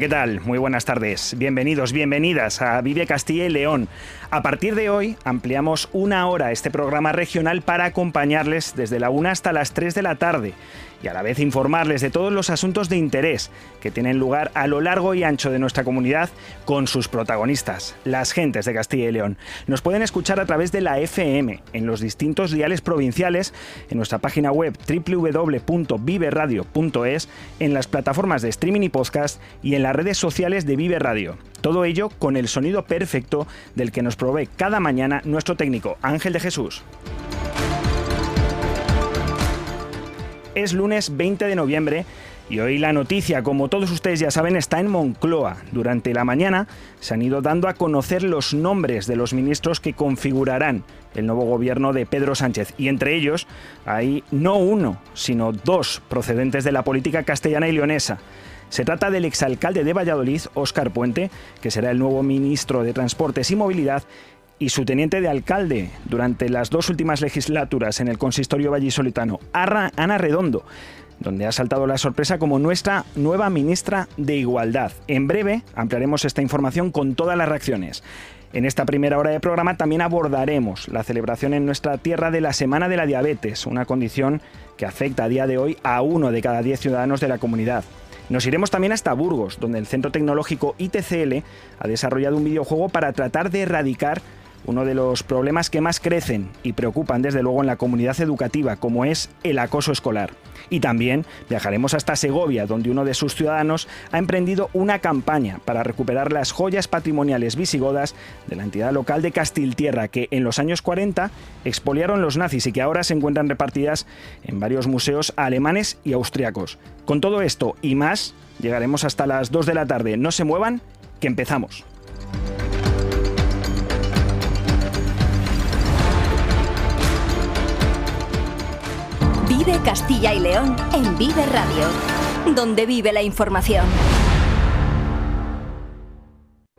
¿Qué tal? Muy buenas tardes. Bienvenidos, bienvenidas a Vive Castilla y León. A partir de hoy ampliamos una hora este programa regional para acompañarles desde la 1 hasta las 3 de la tarde y a la vez informarles de todos los asuntos de interés que tienen lugar a lo largo y ancho de nuestra comunidad con sus protagonistas, las gentes de Castilla y León. Nos pueden escuchar a través de la FM en los distintos diales provinciales, en nuestra página web www.viveradio.es, en las plataformas de streaming y podcast y en las redes sociales de Vive Radio. Todo ello con el sonido perfecto del que nos provee cada mañana nuestro técnico Ángel de Jesús. Es lunes 20 de noviembre y hoy la noticia, como todos ustedes ya saben, está en Moncloa. Durante la mañana se han ido dando a conocer los nombres de los ministros que configurarán el nuevo gobierno de Pedro Sánchez. Y entre ellos hay no uno, sino dos procedentes de la política castellana y leonesa. Se trata del exalcalde de Valladolid, Óscar Puente, que será el nuevo ministro de Transportes y Movilidad, y su teniente de alcalde durante las dos últimas legislaturas en el consistorio vallisolitano, Ana Redondo, donde ha saltado la sorpresa como nuestra nueva ministra de Igualdad. En breve ampliaremos esta información con todas las reacciones. En esta primera hora de programa también abordaremos la celebración en nuestra tierra de la Semana de la Diabetes, una condición que afecta a día de hoy a uno de cada diez ciudadanos de la comunidad. Nos iremos también hasta Burgos, donde el Centro Tecnológico ITCL ha desarrollado un videojuego para tratar de erradicar uno de los problemas que más crecen y preocupan desde luego en la comunidad educativa, como es el acoso escolar. Y también viajaremos hasta Segovia, donde uno de sus ciudadanos ha emprendido una campaña para recuperar las joyas patrimoniales visigodas de la entidad local de Castiltierra, que en los años 40 expoliaron los nazis y que ahora se encuentran repartidas en varios museos alemanes y austriacos. Con todo esto y más, llegaremos hasta las 2 de la tarde. No se muevan, que empezamos. Castilla y León en Vive Radio, donde vive la información.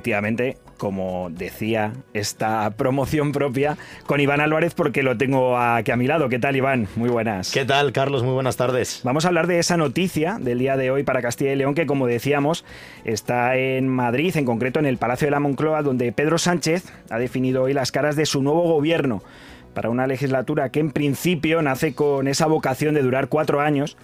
Efectivamente, como decía, esta promoción propia con Iván Álvarez porque lo tengo aquí a mi lado. ¿Qué tal, Iván? Muy buenas. ¿Qué tal, Carlos? Muy buenas tardes. Vamos a hablar de esa noticia del día de hoy para Castilla y León que, como decíamos, está en Madrid, en concreto en el Palacio de la Moncloa, donde Pedro Sánchez ha definido hoy las caras de su nuevo gobierno para una legislatura que en principio nace con esa vocación de durar cuatro años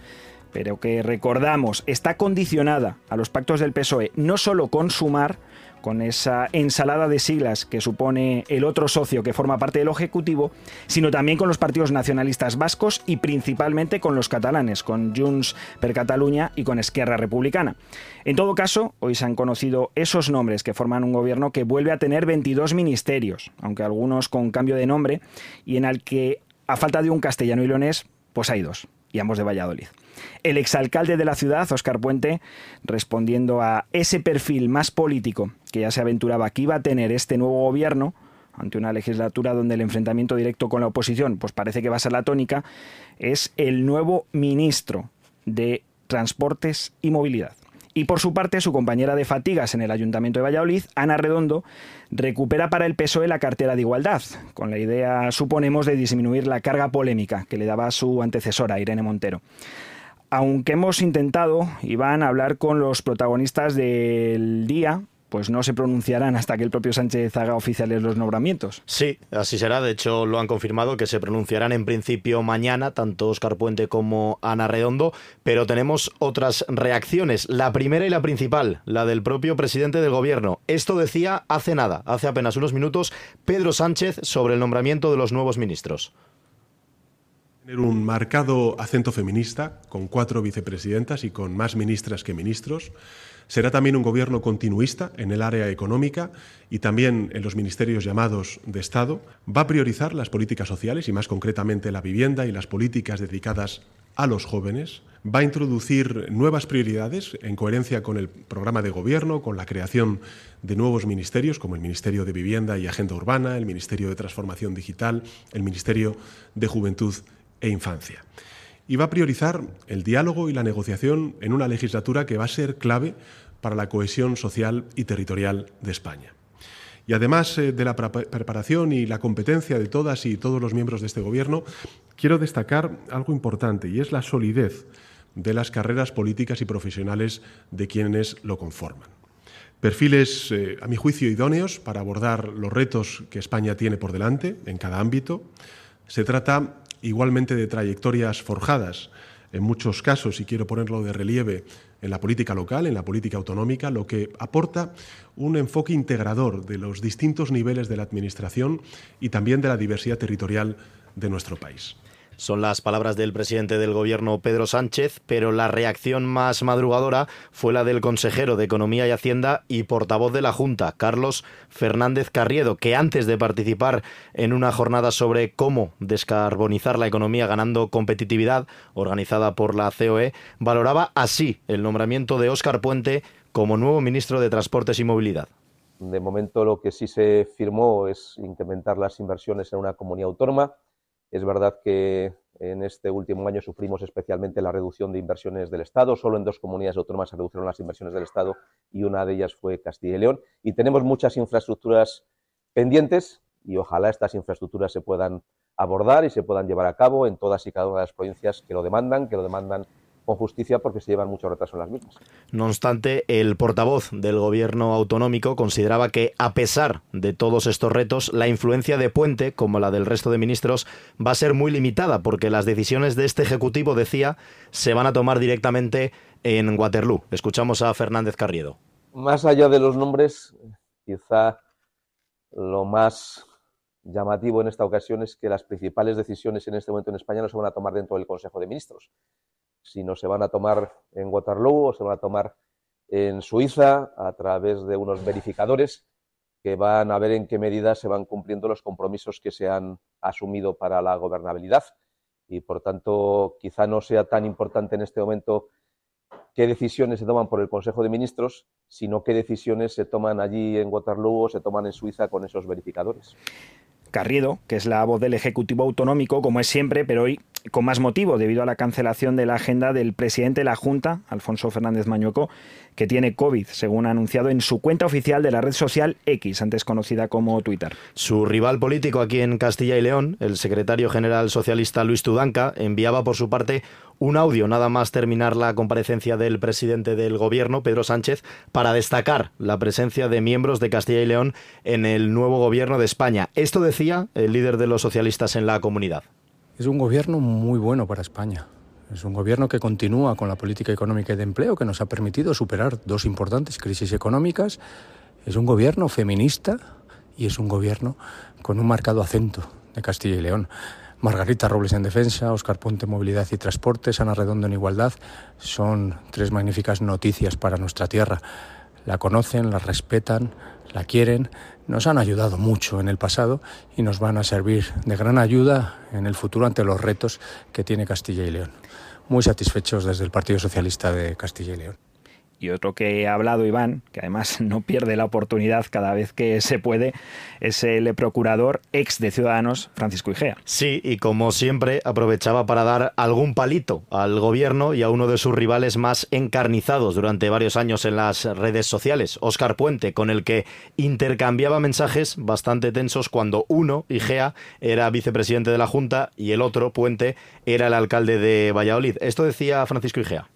pero que recordamos está condicionada a los pactos del PSOE no solo con Sumar, con esa ensalada de siglas que supone el otro socio que forma parte del Ejecutivo, sino también con los partidos nacionalistas vascos y principalmente con los catalanes, con Junts per Catalunya y con Esquerra Republicana. En todo caso, hoy se han conocido esos nombres que forman un gobierno que vuelve a tener 22 ministerios, aunque algunos con cambio de nombre, y en el que, a falta de un castellano y leonés, pues hay dos, y ambos de Valladolid. El exalcalde de la ciudad, Óscar Puente, respondiendo a ese perfil más político que ya se aventuraba que iba a tener este nuevo gobierno, ante una legislatura donde el enfrentamiento directo con la oposición pues parece que va a ser la tónica, es el nuevo ministro de Transportes y Movilidad. Y por su parte, su compañera de fatigas en el Ayuntamiento de Valladolid, Ana Redondo, recupera para el PSOE la cartera de igualdad, con la idea, suponemos, de disminuir la carga polémica que le daba su antecesora, Irene Montero. Aunque hemos intentado, Iván, hablar con los protagonistas del día, pues no se pronunciarán hasta que el propio Sánchez haga oficiales los nombramientos. Sí, así será. De hecho, lo han confirmado que se pronunciarán en principio mañana, tanto Oscar Puente como Ana Redondo, pero tenemos otras reacciones. La primera y la principal, la del propio presidente del gobierno. Esto decía hace nada, hace apenas unos minutos, Pedro Sánchez sobre el nombramiento de los nuevos ministros. Tener un marcado acento feminista, con cuatro vicepresidentas y con más ministras que ministros Será también un gobierno continuista en el área económica y también en los ministerios llamados de Estado. Va a priorizar las políticas sociales y más concretamente la vivienda y las políticas dedicadas a los jóvenes. Va a introducir nuevas prioridades en coherencia con el programa de gobierno, con la creación de nuevos ministerios como el Ministerio de Vivienda y Agenda Urbana, el Ministerio de Transformación Digital, el Ministerio de Juventud e Infancia y va a priorizar el diálogo y la negociación en una legislatura que va a ser clave para la cohesión social y territorial de España. Y además eh, de la preparación y la competencia de todas y todos los miembros de este Gobierno, quiero destacar algo importante y es la solidez de las carreras políticas y profesionales de quienes lo conforman. Perfiles, eh, a mi juicio, idóneos para abordar los retos que España tiene por delante en cada ámbito. Se trata igualmente de trayectorias forjadas, en muchos casos, y quiero ponerlo de relieve, en la política local, en la política autonómica, lo que aporta un enfoque integrador de los distintos niveles de la Administración y también de la diversidad territorial de nuestro país. Son las palabras del presidente del gobierno Pedro Sánchez, pero la reacción más madrugadora fue la del consejero de Economía y Hacienda y portavoz de la Junta, Carlos Fernández Carriedo, que antes de participar en una jornada sobre cómo descarbonizar la economía ganando competitividad, organizada por la COE, valoraba así el nombramiento de Óscar Puente como nuevo ministro de Transportes y Movilidad. De momento lo que sí se firmó es incrementar las inversiones en una comunidad autónoma es verdad que en este último año sufrimos especialmente la reducción de inversiones del Estado. Solo en dos comunidades autónomas se redujeron las inversiones del Estado y una de ellas fue Castilla y León. Y tenemos muchas infraestructuras pendientes y ojalá estas infraestructuras se puedan abordar y se puedan llevar a cabo en todas y cada una de las provincias que lo demandan, que lo demandan con justicia porque se llevan mucho retraso en las mismas. No obstante, el portavoz del gobierno autonómico consideraba que, a pesar de todos estos retos, la influencia de Puente, como la del resto de ministros, va a ser muy limitada porque las decisiones de este Ejecutivo, decía, se van a tomar directamente en Waterloo. Escuchamos a Fernández Carriedo. Más allá de los nombres, quizá lo más llamativo en esta ocasión es que las principales decisiones en este momento en España no se van a tomar dentro del Consejo de Ministros, si no se van a tomar en Waterloo o se van a tomar en Suiza a través de unos verificadores que van a ver en qué medida se van cumpliendo los compromisos que se han asumido para la gobernabilidad. Y por tanto, quizá no sea tan importante en este momento qué decisiones se toman por el Consejo de Ministros, sino qué decisiones se toman allí en Waterloo o se toman en Suiza con esos verificadores. Carriedo, que es la voz del Ejecutivo Autonómico, como es siempre, pero hoy con más motivo, debido a la cancelación de la agenda del presidente de la Junta, Alfonso Fernández Mañueco, que tiene COVID, según ha anunciado en su cuenta oficial de la red social X, antes conocida como Twitter. Su rival político aquí en Castilla y León, el secretario general socialista Luis Tudanca, enviaba por su parte un audio nada más terminar la comparecencia del presidente del gobierno, Pedro Sánchez, para destacar la presencia de miembros de Castilla y León en el nuevo gobierno de España. Esto decía el líder de los socialistas en la comunidad. Es un gobierno muy bueno para España. Es un gobierno que continúa con la política económica y de empleo que nos ha permitido superar dos importantes crisis económicas. Es un gobierno feminista y es un gobierno con un marcado acento de Castilla y León. Margarita Robles en defensa, Oscar Ponte Movilidad y Transportes, Ana Redondo en igualdad, son tres magníficas noticias para nuestra tierra. La conocen, la respetan, la quieren, nos han ayudado mucho en el pasado y nos van a servir de gran ayuda en el futuro ante los retos que tiene Castilla y León. Muy satisfechos desde el Partido Socialista de Castilla y León. Y otro que ha hablado Iván, que además no pierde la oportunidad cada vez que se puede, es el procurador ex de Ciudadanos, Francisco Igea. Sí, y como siempre aprovechaba para dar algún palito al gobierno y a uno de sus rivales más encarnizados durante varios años en las redes sociales, Óscar Puente, con el que intercambiaba mensajes bastante tensos cuando uno, Igea, era vicepresidente de la Junta y el otro, Puente, era el alcalde de Valladolid. Esto decía Francisco Igea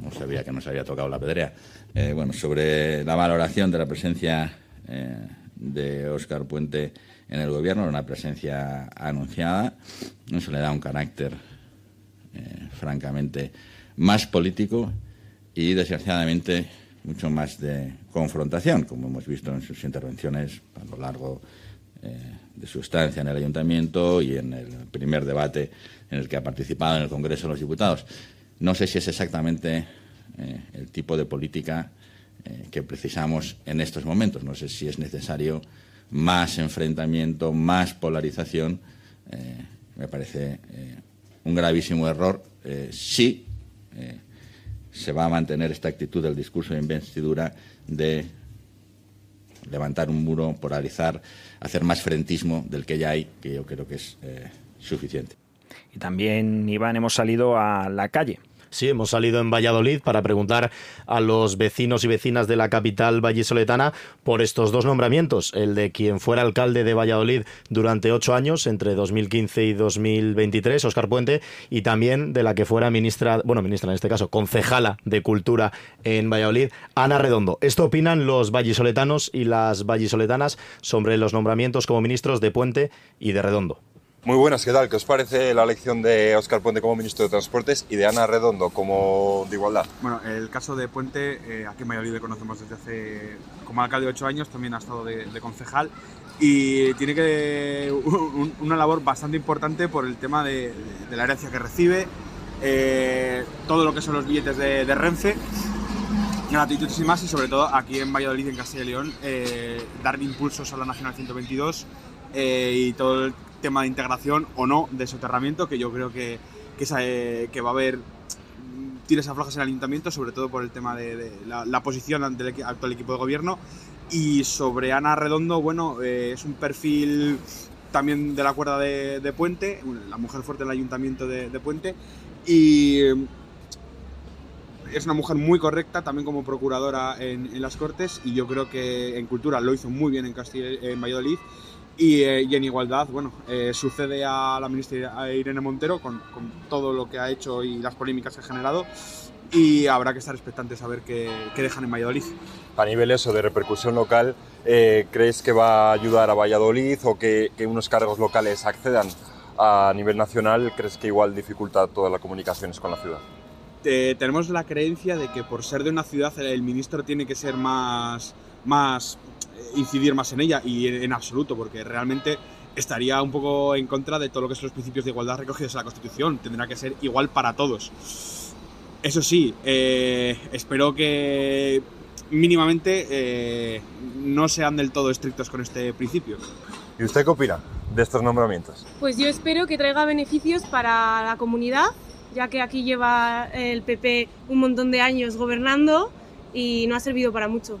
no sabía que nos había tocado la pedrea. Eh, bueno, sobre la valoración de la presencia eh, de Óscar Puente en el gobierno, una presencia anunciada, eso le da un carácter eh, francamente más político y desgraciadamente mucho más de confrontación, como hemos visto en sus intervenciones a lo largo de su estancia en el ayuntamiento y en el primer debate en el que ha participado en el Congreso de los Diputados. No sé si es exactamente eh, el tipo de política eh, que precisamos en estos momentos. No sé si es necesario más enfrentamiento, más polarización. Eh, me parece un gravísimo error si se va a mantener esta actitud del discurso de investidura de levantar un muro, polarizar, hacer más frentismo del que ya hay, que yo creo que es suficiente. Y también, Iván, hemos salido a la calle Sí, hemos salido en Valladolid para preguntar a los vecinos y vecinas de la capital vallisoletana por estos dos nombramientos, el de quien fuera alcalde de Valladolid durante ocho años, entre 2015 y 2023, Óscar Puente, y también de la que fuera ministra, bueno, ministra en este caso, concejala de Cultura en Valladolid, Ana Redondo. Esto opinan los vallisoletanos y las vallisoletanas sobre los nombramientos como ministros de Puente y de Redondo. Muy buenas, ¿qué tal? ¿Qué os parece la elección de Óscar Puente como ministro de Transportes y de Ana Redondo como de Igualdad? Bueno, el caso de Puente, eh, aquí en Valladolid le conocemos desde hace como alcalde de ocho años, también ha estado de, concejal y tiene que una labor bastante importante por el tema de, la herencia que recibe, eh, todo lo que son los billetes de, Renfe, gratuitos y más, y sobre todo aquí en Valladolid, en Castilla y León, eh, dar impulsos a la Nacional 122 y todo tema de integración o no de soterramiento, que yo creo que, que, eh, que va a haber tires aflojas en el ayuntamiento, sobre todo por el tema de, la, posición ante el actual equipo de gobierno. Y sobre Ana Redondo, bueno, eh, es un perfil también de la cuerda de, Puente, la mujer fuerte del ayuntamiento de, Puente. Y es una mujer muy correcta, también como procuradora en, las Cortes, y yo creo que en Cultura lo hizo muy bien en Castilla, en Valladolid. Eh, y, en igualdad, bueno, eh, sucede a la ministra Irene Montero con, todo lo que ha hecho y las polémicas que ha generado y habrá que estar expectantes a ver qué, dejan en Valladolid. A nivel eso de repercusión local, eh, ¿crees que va a ayudar a Valladolid o que, unos cargos locales accedan a nivel nacional? ¿Crees que igual dificulta todas las comunicaciones con la ciudad? tenemos la creencia de que por ser de una ciudad el ministro tiene que ser más, más incidir más en ella y en, absoluto, porque realmente estaría un poco en contra de todo lo que son los principios de igualdad recogidos en la Constitución. Tendrá que ser igual para todos. Eso sí, eh, espero que mínimamente eh, no sean del todo estrictos con este principio. ¿Y usted qué opina de estos nombramientos? Pues yo espero que traiga beneficios para la comunidad, ya que aquí lleva el PP un montón de años gobernando y no ha servido para mucho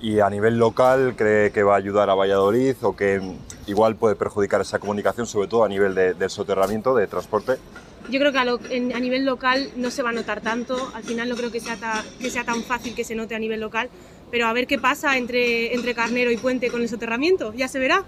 y a nivel local cree que va a ayudar a Valladolid o que igual puede perjudicar esa comunicación, sobre todo a nivel de, del soterramiento, de transporte? Yo creo que a, nivel local no se va a notar tanto, al final no creo que sea, que sea tan fácil que se note a nivel local, pero a ver qué pasa entre, entre Carnero y Puente con el soterramiento, ya se verá.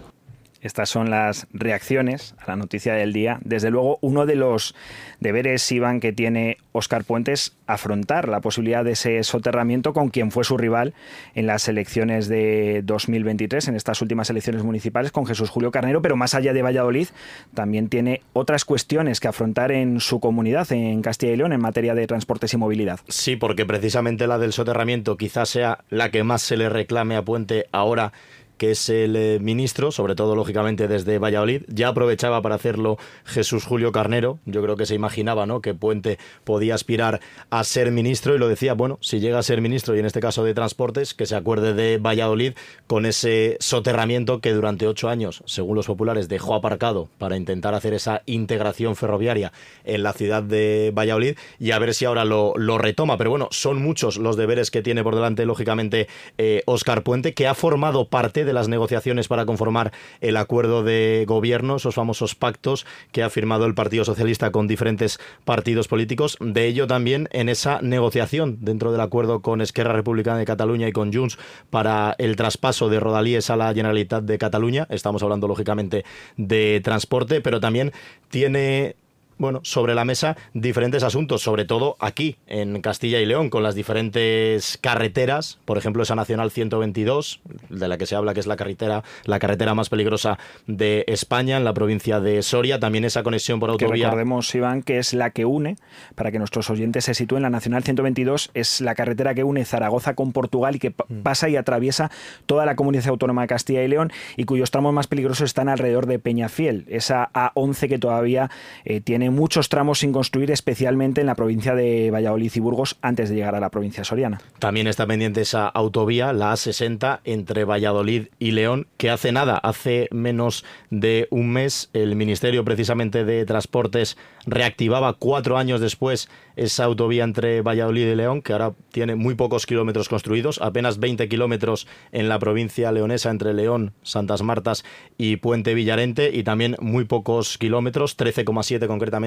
Estas son las reacciones a la noticia del día. Desde luego, uno de los deberes, Iván, que tiene Óscar Puentes, afrontar la posibilidad de ese soterramiento con quien fue su rival en las elecciones de 2023, en estas últimas elecciones municipales, con Jesús Julio Carnero, pero más allá de Valladolid, también tiene otras cuestiones que afrontar en su comunidad, en Castilla y León, en materia de transportes y movilidad. Sí, porque precisamente la del soterramiento quizás sea la que más se le reclame a Puente ahora que es el eh, ministro, sobre todo lógicamente desde Valladolid. Ya aprovechaba para hacerlo Jesús Julio Carnero. Yo creo que se imaginaba ¿no? que Puente podía aspirar a ser ministro y lo decía, bueno, si llega a ser ministro y en este caso de transportes, que se acuerde de Valladolid con ese soterramiento que durante ocho años, según los populares, dejó aparcado para intentar hacer esa integración ferroviaria en la ciudad de Valladolid y a ver si ahora lo, retoma. Pero bueno, son muchos los deberes que tiene por delante, lógicamente, Oscar eh, Puente, que ha formado parte de las negociaciones para conformar el acuerdo de gobierno, esos famosos pactos que ha firmado el Partido Socialista con diferentes partidos políticos. De ello también en esa negociación dentro del acuerdo con Esquerra Republicana de Cataluña y con Junts para el traspaso de Rodalíes a la Generalitat de Cataluña. Estamos hablando, lógicamente, de transporte, pero también tiene bueno, sobre la mesa diferentes asuntos, sobre todo aquí en Castilla y León, con las diferentes carreteras, por ejemplo, esa Nacional 122, de la que se habla que es la carretera, la carretera más peligrosa de España, en la provincia de Soria, también esa conexión por autovía. Que recordemos, Iván, que es la que une, para que nuestros oyentes se sitúen, la Nacional 122 es la carretera que une Zaragoza con Portugal y que mm. pasa y atraviesa toda la comunidad autónoma de Castilla y León y cuyos tramos más peligrosos están alrededor de Peñafiel, esa A11 que todavía eh, tiene muchos tramos sin construir, especialmente en la provincia de Valladolid y Burgos, antes de llegar a la provincia soriana. También está pendiente esa autovía, la A60, entre Valladolid y León, que hace nada, hace menos de un mes, el Ministerio precisamente de Transportes reactivaba cuatro años después esa autovía entre Valladolid y León, que ahora tiene muy pocos kilómetros construidos, apenas 20 kilómetros en la provincia leonesa entre León, Santas Martas y Puente Villarente, y también muy pocos kilómetros, 13,7 concretamente,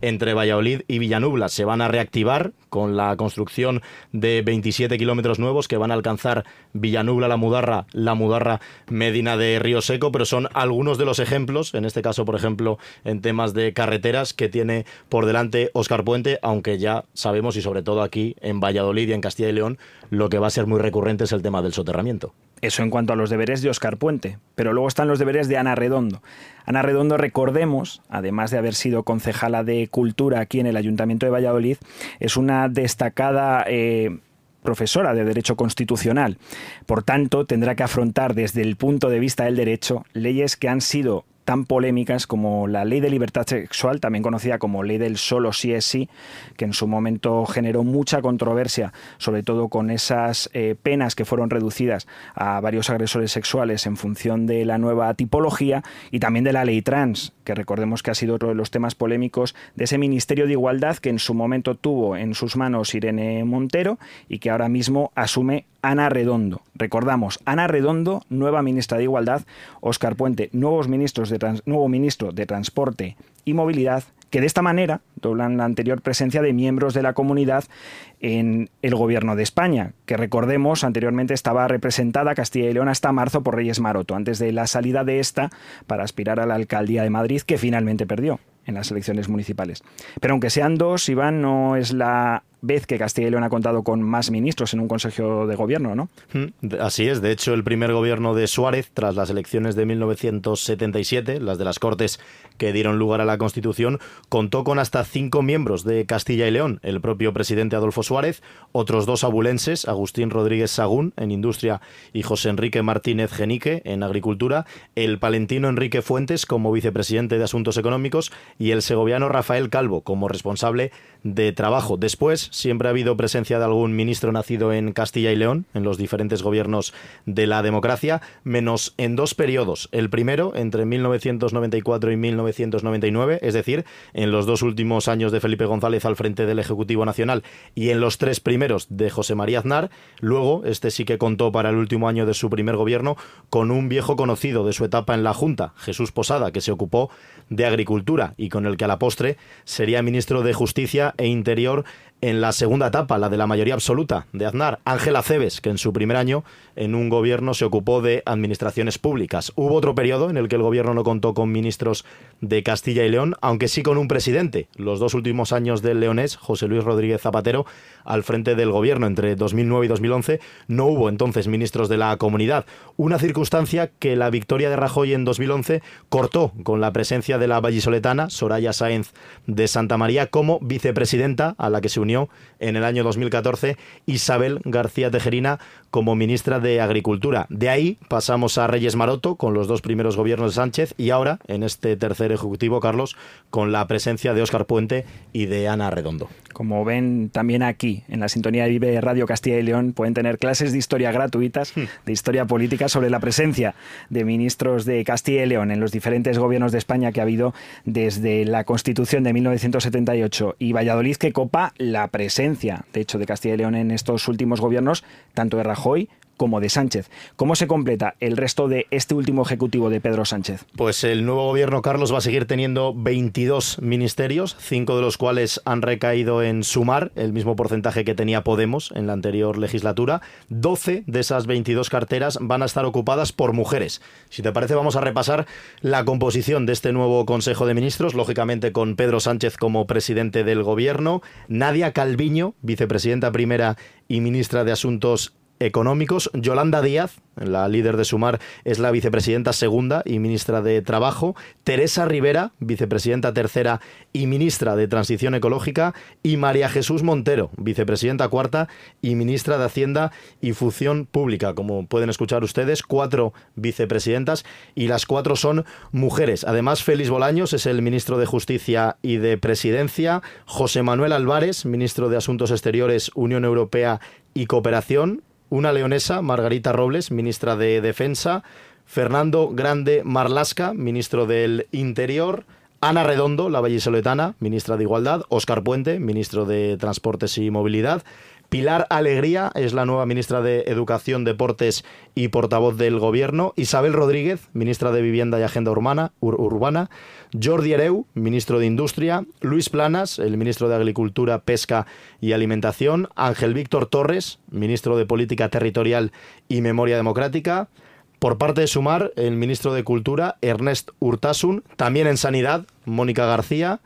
entre Valladolid y Villanubla. Se van a reactivar con la construcción de 27 kilómetros nuevos que van a alcanzar Villanubla, La Mudarra, La Mudarra, Medina de Río Seco, pero son algunos de los ejemplos, en este caso, por ejemplo, en temas de carreteras que tiene por delante Oscar Puente, aunque ya sabemos, y sobre todo aquí en Valladolid y en Castilla y León, lo que va a ser muy recurrente es el tema del soterramiento. Eso en cuanto a los deberes de Oscar Puente, pero luego están los deberes de Ana Redondo. Ana Redondo, recordemos, además de haber sido concejala de Cultura aquí en el Ayuntamiento de Valladolid, es una destacada... Eh, profesora de Derecho Constitucional. Por tanto, tendrá que afrontar desde el punto de vista del derecho leyes que han sido tan polémicas como la ley de libertad sexual, también conocida como ley del solo sí es sí, que en su momento generó mucha controversia, sobre todo con esas eh, penas que fueron reducidas a varios agresores sexuales en función de la nueva tipología, y también de la ley trans, que recordemos que ha sido otro de los temas polémicos de ese Ministerio de Igualdad que en su momento tuvo en sus manos Irene Montero y que ahora mismo asume Ana Redondo. Recordamos, Ana Redondo, nueva ministra de Igualdad, Óscar Puente, nuevos ministros de nuevo ministro de Transporte y Movilidad, que de esta manera doblan la anterior presencia de miembros de la comunidad en el gobierno de España, que recordemos anteriormente estaba representada Castilla y León hasta marzo por Reyes Maroto, antes de la salida de esta para aspirar a la alcaldía de Madrid, que finalmente perdió en las elecciones municipales. Pero aunque sean dos, Iván, no es la vez que Castilla y León ha contado con más ministros en un consejo de gobierno, ¿no? Mm, así es. De hecho, el primer gobierno de Suárez, tras las elecciones de 1977, las de las Cortes que dieron lugar a la Constitución, contó con hasta cinco miembros de Castilla y León. El propio presidente Adolfo Suárez, otros dos abulenses, Agustín Rodríguez Sagún, en Industria, y José Enrique Martínez Genique, en Agricultura, el palentino Enrique Fuentes, como vicepresidente de Asuntos Económicos, y el segoviano Rafael Calvo, como responsable de Trabajo. Después, siempre ha habido presencia de algún ministro nacido en Castilla y León, en los diferentes gobiernos de la democracia, menos en dos periodos. El primero, entre 1994 y 1999, es decir, en los dos últimos años de Felipe González al frente del Ejecutivo Nacional y en los tres primeros de José María Aznar. Luego, este sí que contó para el último año de su primer gobierno con un viejo conocido de su etapa en la Junta, Jesús Posada, que se ocupó de Agricultura y con el que a la postre sería ministro de Justicia e Interior en la segunda etapa, la de la mayoría absoluta de Aznar, Ángela Cebes, que en su primer año en un gobierno se ocupó de administraciones públicas. Hubo otro periodo en el que el gobierno no contó con ministros de Castilla y León, aunque sí con un presidente. Los dos últimos años del leonés, José Luis Rodríguez Zapatero, al frente del gobierno entre 2009 y 2011, no hubo entonces ministros de la comunidad. Una circunstancia que la victoria de Rajoy en 2011 cortó con la presencia de la vallisoletana Soraya Sáenz de Santa María como vicepresidenta a la que se unió asumió en el año 2014 Isabel García Tejerina como ministra de Agricultura. De ahí pasamos a Reyes Maroto con los dos primeros gobiernos de Sánchez y ahora, en este tercer ejecutivo, Carlos, con la presencia de Óscar Puente y de Ana Redondo. Como ven también aquí, en la sintonía de Vive Radio Castilla y León, pueden tener clases de historia gratuitas, hmm. de historia política, sobre la presencia de ministros de Castilla y León en los diferentes gobiernos de España que ha habido desde la Constitución de 1978 y Valladolid, que copa la presencia, de hecho, de Castilla y León en estos últimos gobiernos, tanto de Rajoy como de Sánchez. ¿Cómo se completa el resto de este último ejecutivo de Pedro Sánchez? Pues el nuevo gobierno, Carlos, va a seguir teniendo 22 ministerios, cinco de los cuales han recaído en Sumar, el mismo porcentaje que tenía Podemos en la anterior legislatura. 12 de esas 22 carteras van a estar ocupadas por mujeres. Si te parece, vamos a repasar la composición de este nuevo Consejo de Ministros, lógicamente con Pedro Sánchez como presidente del gobierno, Nadia Calviño, vicepresidenta primera y ministra de Asuntos económicos. Yolanda Díaz, la líder de Sumar, es la vicepresidenta segunda y ministra de Trabajo. Teresa Rivera, vicepresidenta tercera y ministra de Transición Ecológica. Y María Jesús Montero, vicepresidenta cuarta y ministra de Hacienda y Función Pública. Como pueden escuchar ustedes, cuatro vicepresidentas y las cuatro son mujeres. Además, Félix Bolaños es el ministro de Justicia y de Presidencia. José Manuel Álvarez, ministro de Asuntos Exteriores, Unión Europea y Cooperación una leonesa, Margarita Robles, ministra de Defensa, Fernando Grande Marlasca, ministro del Interior, Ana Redondo, la vallisoletana, ministra de Igualdad, Óscar Puente, ministro de Transportes y Movilidad, Pilar Alegría es la nueva ministra de Educación, Deportes y portavoz del Gobierno. Isabel Rodríguez, ministra de Vivienda y Agenda Urbana. Jordi Ereu, ministro de Industria. Luis Planas, el ministro de Agricultura, Pesca y Alimentación. Ángel Víctor Torres, ministro de Política Territorial y Memoria Democrática. Por parte de Sumar, el ministro de Cultura, Ernest Urtasun. También en Sanidad, Mónica García.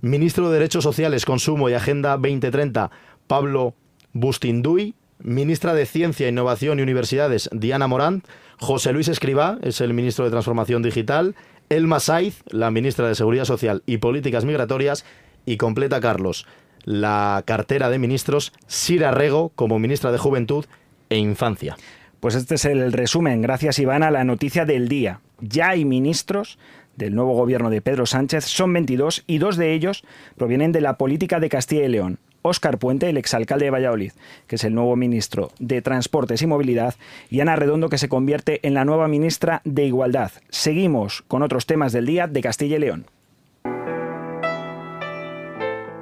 Ministro de Derechos Sociales, Consumo y Agenda 2030, Pablo Bustinduy, ministra de Ciencia, Innovación y Universidades, Diana Morán, José Luis Escribá, es el ministro de Transformación Digital, Elma Saiz, la ministra de Seguridad Social y Políticas Migratorias, y completa Carlos, la cartera de ministros, Sira Rego, como ministra de Juventud e Infancia. Pues este es el resumen, gracias Iván, a la noticia del día. Ya hay ministros del nuevo gobierno de Pedro Sánchez, son 22 y dos de ellos provienen de la política de Castilla y León. Óscar Puente, el exalcalde de Valladolid, que es el nuevo ministro de Transportes y Movilidad, y Ana Redondo, que se convierte en la nueva ministra de Igualdad. Seguimos con otros temas del día de Castilla y León.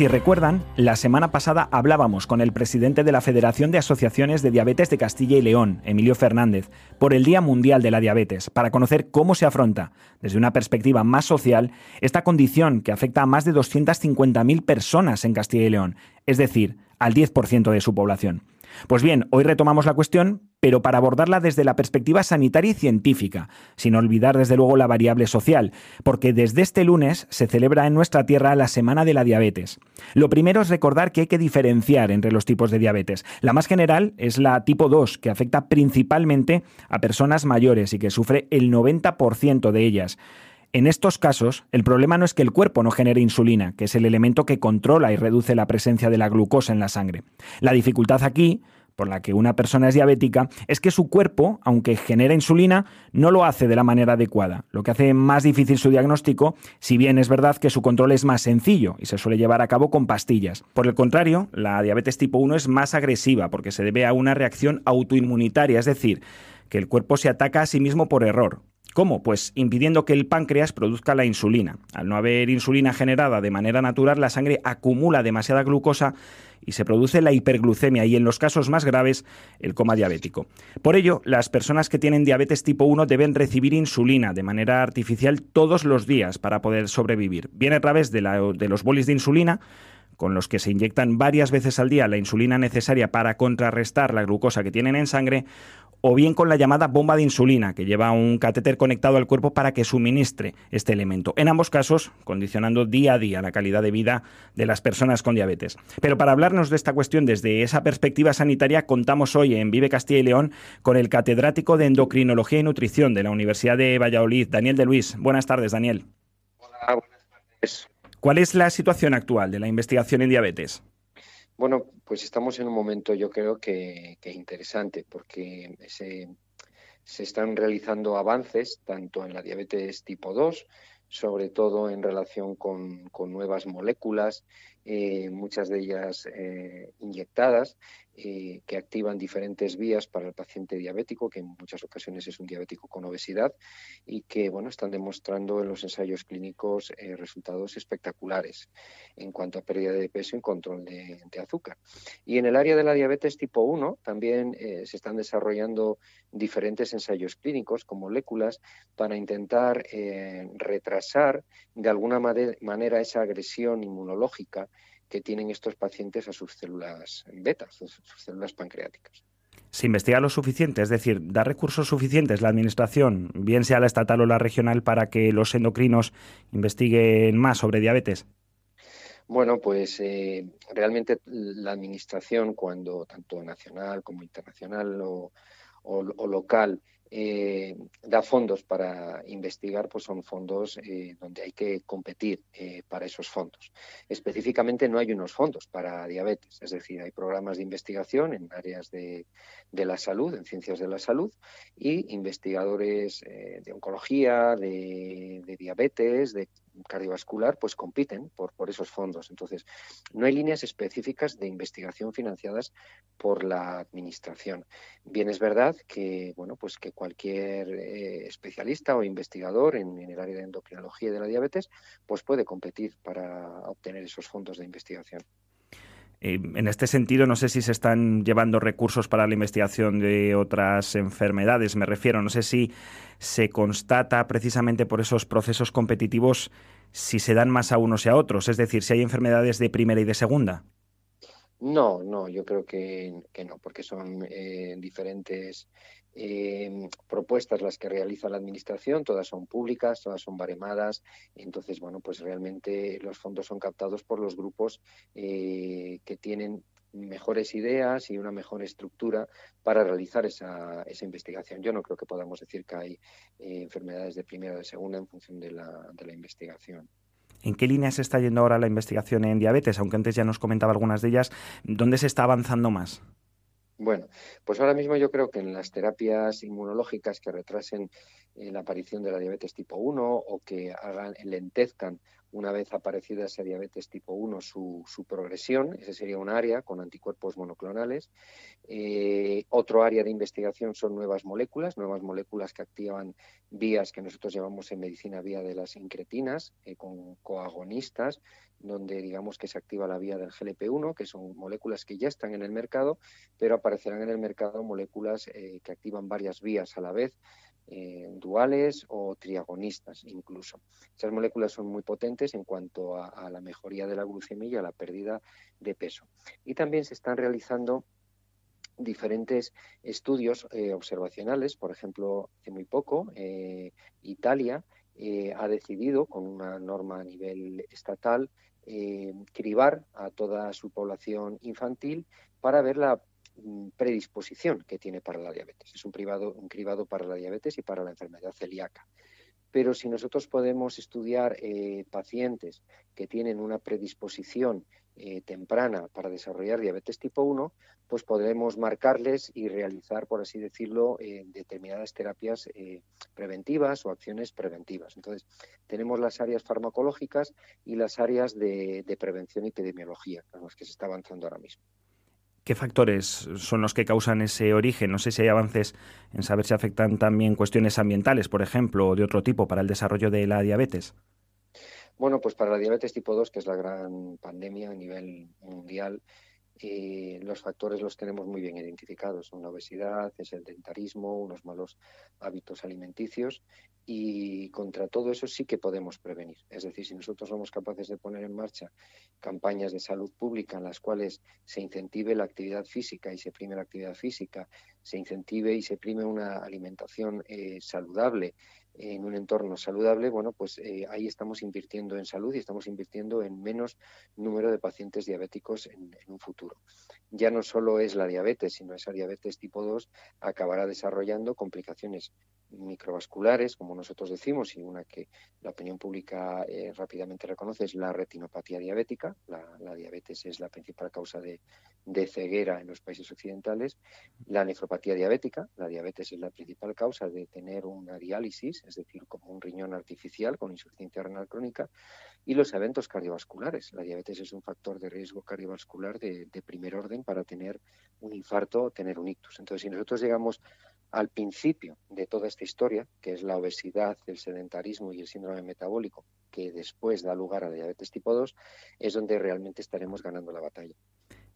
Si recuerdan, la semana pasada hablábamos con el presidente de la Federación de Asociaciones de Diabetes de Castilla y León, Emilio Fernández, por el Día Mundial de la Diabetes, para conocer cómo se afronta, desde una perspectiva más social, esta condición que afecta a más de 250.000 personas en Castilla y León, es decir, al 10% de su población. Pues bien, hoy retomamos la cuestión, pero para abordarla desde la perspectiva sanitaria y científica, sin olvidar desde luego la variable social, porque desde este lunes se celebra en nuestra tierra la Semana de la Diabetes. Lo primero es recordar que hay que diferenciar entre los tipos de diabetes. La más general es la tipo 2, que afecta principalmente a personas mayores y que sufre el 90% de ellas. En estos casos, el problema no es que el cuerpo no genere insulina, que es el elemento que controla y reduce la presencia de la glucosa en la sangre. La dificultad aquí por la que una persona es diabética es que su cuerpo, aunque genera insulina, no lo hace de la manera adecuada, lo que hace más difícil su diagnóstico, si bien es verdad que su control es más sencillo y se suele llevar a cabo con pastillas. Por el contrario, la diabetes tipo 1 es más agresiva porque se debe a una reacción autoinmunitaria, es decir, que el cuerpo se ataca a sí mismo por error, ¿Cómo? Pues impidiendo que el páncreas produzca la insulina. Al no haber insulina generada de manera natural, la sangre acumula demasiada glucosa y se produce la hiperglucemia y en los casos más graves el coma diabético. Por ello, las personas que tienen diabetes tipo 1 deben recibir insulina de manera artificial todos los días para poder sobrevivir. Viene a través de, los bolis de insulina con los que se inyectan varias veces al día la insulina necesaria para contrarrestar la glucosa que tienen en sangre, o bien con la llamada bomba de insulina, que lleva un catéter conectado al cuerpo para que suministre este elemento. En ambos casos, condicionando día a día la calidad de vida de las personas con diabetes. Pero para hablarnos de esta cuestión desde esa perspectiva sanitaria, contamos hoy en Vive Castilla y León con el catedrático de Endocrinología y Nutrición de la Universidad de Valladolid, Daniel de Luis. Buenas tardes, Daniel. Hola, buenas tardes. ¿Cuál es la situación actual de la investigación en diabetes? Bueno, pues estamos en un momento yo creo que, interesante porque se, están realizando avances tanto en la diabetes tipo 2, sobre todo en relación con, nuevas moléculas, eh, muchas de ellas eh, inyectadas, eh, que activan diferentes vías para el paciente diabético, que en muchas ocasiones es un diabético con obesidad, y que bueno, están demostrando en los ensayos clínicos eh, resultados espectaculares en cuanto a pérdida de peso y control de, azúcar. Y en el área de la diabetes tipo 1 también eh, se están desarrollando diferentes ensayos clínicos con moléculas para intentar retrasar de alguna manera esa agresión inmunológica que tienen estos pacientes a sus células beta, sus, células pancreáticas. ¿Se investiga lo suficiente? Es decir, ¿da recursos suficientes la Administración, bien sea la estatal o la regional, para que los endocrinos investiguen más sobre diabetes? Bueno, pues eh, realmente la Administración, cuando tanto nacional como internacional o, o local eh, da fondos para investigar, pues son fondos eh, donde hay que competir eh, para esos fondos. Específicamente no hay unos fondos para diabetes, es decir, hay programas de investigación en áreas de, la salud, en ciencias de la salud, y investigadores de oncología, de, de diabetes, de cardiovascular, pues compiten por, por esos fondos. Entonces, no hay líneas específicas de investigación financiadas por la administración. Bien es verdad que, bueno, pues que cualquier eh, especialista o investigador en, el área de endocrinología y de la diabetes, pues puede competir para obtener esos fondos de investigación. Eh, en este sentido, no sé si se están llevando recursos para la investigación de otras enfermedades, me refiero. No sé si se constata precisamente por esos procesos competitivos si se dan más a unos y a otros, es decir, si hay enfermedades de primera y de segunda. No, no, yo creo que, no, porque son eh, diferentes eh, propuestas las que realiza la Administración, todas son públicas, todas son baremadas, entonces, bueno, pues realmente los fondos son captados por los grupos eh, que tienen mejores ideas y una mejor estructura para realizar esa, investigación. Yo no creo que podamos decir que hay eh, enfermedades de primera o de segunda en función de la, de la investigación. ¿En qué línea se está yendo ahora la investigación en diabetes? Aunque antes ya nos comentaba algunas de ellas, ¿dónde se está avanzando más? Bueno, pues ahora mismo yo creo que en las terapias inmunológicas que retrasen eh, la aparición de la diabetes tipo 1 o que hagan, lentezcan una vez aparecida esa diabetes tipo 1 su, su progresión, ese sería un área con anticuerpos monoclonales. Eh, otro área de investigación son nuevas moléculas, nuevas moléculas que activan vías que nosotros llamamos en medicina vía de las incretinas, eh, con coagonistas, donde digamos que se activa la vía del GLP-1, que son moléculas que ya están en el mercado, pero aparecerán en el mercado moléculas eh, que activan varias vías a la vez, eh, duales o triagonistas incluso. Esas moléculas son muy potentes en cuanto a, la mejoría de la glucemia y a la pérdida de peso. Y también se están realizando diferentes estudios eh, observacionales, por ejemplo, hace muy poco, Italia ha decidido, con una norma a nivel estatal, eh, cribar a toda su población infantil para ver la predisposición que tiene para la diabetes. Es un, privado, un cribado para la diabetes y para la enfermedad celíaca. Pero si nosotros podemos estudiar eh, pacientes que tienen una predisposición eh, temprana para desarrollar diabetes tipo 1, pues podremos marcarles y realizar, por así decirlo, eh, determinadas terapias preventivas o acciones preventivas. Entonces, tenemos las áreas farmacológicas y las áreas de, prevención y epidemiología, en las que se está avanzando ahora mismo. ¿Qué factores son los que causan ese origen? No sé si hay avances en saber si afectan también cuestiones ambientales, por ejemplo, o de otro tipo para el desarrollo de la diabetes. Bueno, pues para la diabetes tipo 2, que es la gran pandemia a nivel mundial, eh, los factores los tenemos muy bien identificados. La obesidad, es el dentarismo, unos malos hábitos alimenticios y contra todo eso sí que podemos prevenir. Es decir, si nosotros somos capaces de poner en marcha campañas de salud pública en las cuales se incentive la actividad física y se prime la actividad física, se incentive y se prime una alimentación eh, saludable, en un entorno saludable, bueno, pues eh, ahí estamos invirtiendo en salud y estamos invirtiendo en menos número de pacientes diabéticos en, un futuro. Ya no solo es la diabetes, sino esa diabetes tipo 2 acabará desarrollando complicaciones microvasculares, como nosotros decimos, y una que la opinión pública eh, rápidamente reconoce es la retinopatía diabética. La, diabetes es la principal causa de, ceguera en los países occidentales. La nefropatía diabética, la diabetes es la principal causa de tener una diálisis, es decir, como un riñón artificial con insuficiencia renal crónica. Y los eventos cardiovasculares. La diabetes es un factor de riesgo cardiovascular de, de primer orden para tener un infarto o tener un ictus. Entonces, si nosotros llegamos al principio de toda esta historia, que es la obesidad, el sedentarismo y el síndrome metabólico, que después da lugar a la diabetes tipo 2, es donde realmente estaremos ganando la batalla.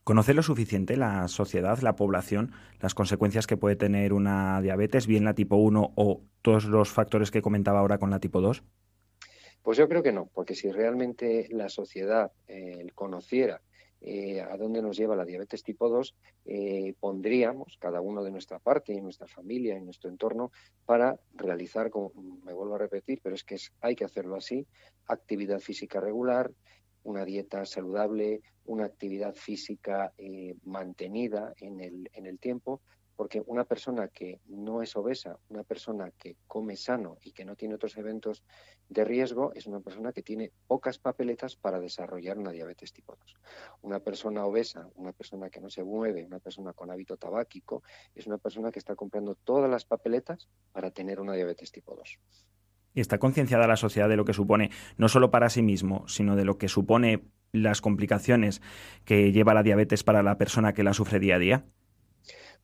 ¿Conoce lo suficiente la sociedad, la población, las consecuencias que puede tener una diabetes, bien la tipo 1 o todos los factores que comentaba ahora con la tipo 2? Pues yo creo que no, porque si realmente la sociedad eh, conociera eh, a dónde nos lleva la diabetes tipo 2, eh, pondríamos cada uno de nuestra parte, en nuestra familia, en nuestro entorno, para realizar, como me vuelvo a repetir, pero es que hay que hacerlo así, actividad física regular, una dieta saludable, una actividad física eh, mantenida en el, en el tiempo, porque una persona que no es obesa, una persona que come sano y que no tiene otros eventos de riesgo, es una persona que tiene pocas papeletas para desarrollar una diabetes tipo 2. Una persona obesa, una persona que no se mueve, una persona con hábito tabáquico, es una persona que está comprando todas las papeletas para tener una diabetes tipo 2. Y está concienciada la sociedad de lo que supone, no solo para sí mismo, sino de lo que supone las complicaciones que lleva la diabetes para la persona que la sufre día a día.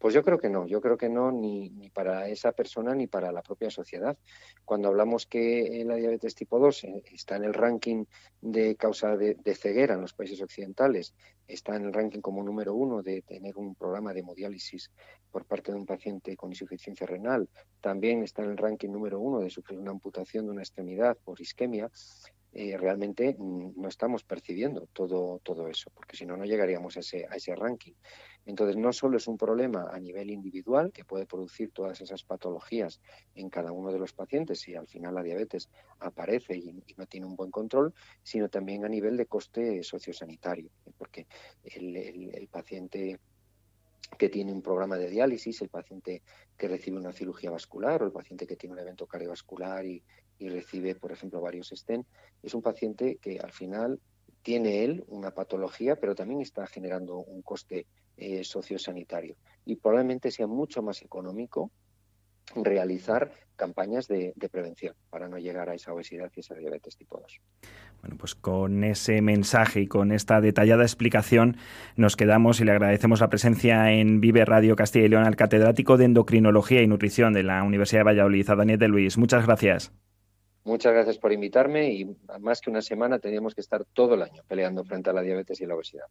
Pues yo creo que no, yo creo que no ni, ni, para esa persona ni para la propia sociedad. Cuando hablamos que la diabetes tipo 2 eh, está en el ranking de causa de, ceguera en los países occidentales, está en el ranking como número uno de tener un programa de hemodiálisis por parte de un paciente con insuficiencia renal, también está en el ranking número uno de sufrir una amputación de una extremidad por isquemia, eh, realmente mm, no estamos percibiendo todo, todo eso, porque si no, no llegaríamos a ese, a ese ranking. Entonces, no solo es un problema a nivel individual que puede producir todas esas patologías en cada uno de los pacientes si al final la diabetes aparece y, no tiene un buen control, sino también a nivel de coste sociosanitario, porque el, el paciente que tiene un programa de diálisis, el paciente que recibe una cirugía vascular o el paciente que tiene un evento cardiovascular y, y recibe, por ejemplo, varios STEN, es un paciente que al final tiene él una patología, pero también está generando un coste eh, sociosanitario. Y probablemente sea mucho más económico realizar campañas de, de, prevención para no llegar a esa obesidad y esa diabetes tipo 2. Bueno, pues con ese mensaje y con esta detallada explicación nos quedamos y le agradecemos la presencia en Vive Radio Castilla y León al catedrático de Endocrinología y Nutrición de la Universidad de Valladolid, a Daniel de Luis. Muchas gracias. Muchas gracias por invitarme y más que una semana teníamos que estar todo el año peleando frente a la diabetes y la obesidad.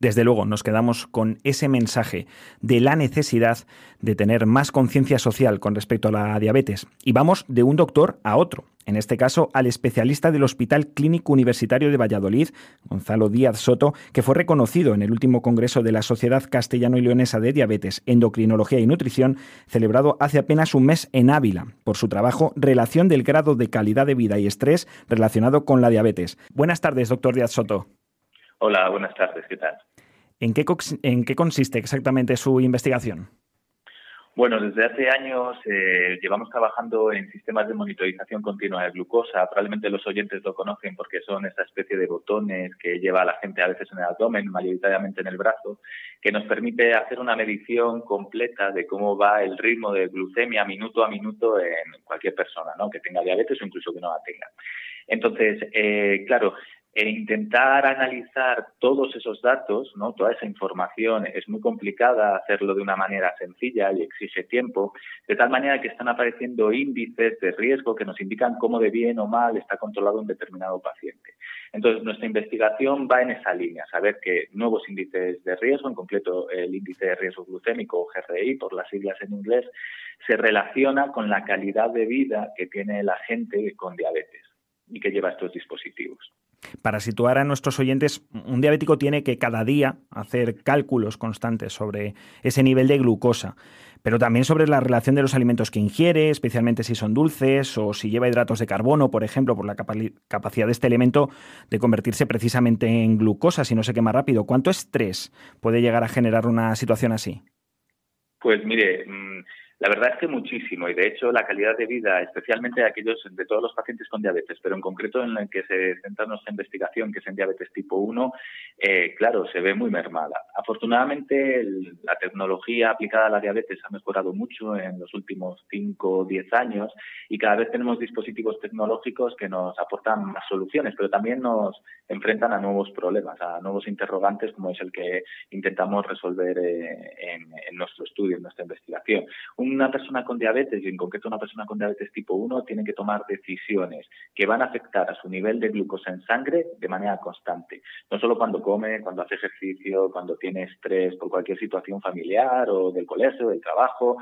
Desde luego, nos quedamos con ese mensaje de la necesidad de tener más conciencia social con respecto a la diabetes. Y vamos de un doctor a otro, en este caso al especialista del Hospital Clínico Universitario de Valladolid, Gonzalo Díaz Soto, que fue reconocido en el último Congreso de la Sociedad Castellano y Leonesa de Diabetes, Endocrinología y Nutrición, celebrado hace apenas un mes en Ávila, por su trabajo Relación del grado de calidad de vida y estrés relacionado con la diabetes. Buenas tardes, doctor Díaz Soto. Hola, buenas tardes, ¿qué tal? ¿En qué, ¿En qué consiste exactamente su investigación? Bueno, desde hace años eh, llevamos trabajando en sistemas de monitorización continua de glucosa. Probablemente los oyentes lo conocen porque son esa especie de botones que lleva la gente a veces en el abdomen, mayoritariamente en el brazo, que nos permite hacer una medición completa de cómo va el ritmo de glucemia minuto a minuto en cualquier persona, ¿no? que tenga diabetes o incluso que no la tenga. Entonces, eh, claro, e intentar analizar todos esos datos, ¿no? toda esa información, es muy complicada hacerlo de una manera sencilla y exige tiempo, de tal manera que están apareciendo índices de riesgo que nos indican cómo de bien o mal está controlado un determinado paciente. Entonces, nuestra investigación va en esa línea, saber que nuevos índices de riesgo, en concreto el índice de riesgo glucémico o GRI por las siglas en inglés, se relaciona con la calidad de vida que tiene la gente con diabetes y que lleva estos dispositivos. Para situar a nuestros oyentes, un diabético tiene que cada día hacer cálculos constantes sobre ese nivel de glucosa, pero también sobre la relación de los alimentos que ingiere, especialmente si son dulces o si lleva hidratos de carbono, por ejemplo, por la capacidad de este elemento de convertirse precisamente en glucosa si no se quema rápido. ¿Cuánto estrés puede llegar a generar una situación así? Pues mire, mm, la verdad es que muchísimo y de hecho la calidad de vida, especialmente de aquellos de todos los pacientes con diabetes, pero en concreto en el que se centra nuestra investigación, que es en diabetes tipo 1, eh, claro, se ve muy mermada. Afortunadamente la tecnología aplicada a la diabetes ha mejorado mucho en los últimos 5 o 10 años y cada vez tenemos dispositivos tecnológicos que nos aportan más soluciones, pero también nos enfrentan a nuevos problemas, a nuevos interrogantes como es el que intentamos resolver eh, en, en, nuestro estudio, en nuestra investigación una persona con diabetes, y en concreto una persona con diabetes tipo 1, tiene que tomar decisiones que van a afectar a su nivel de glucosa en sangre de manera constante. No solo cuando come, cuando hace ejercicio, cuando tiene estrés por cualquier situación familiar o del colegio, del trabajo,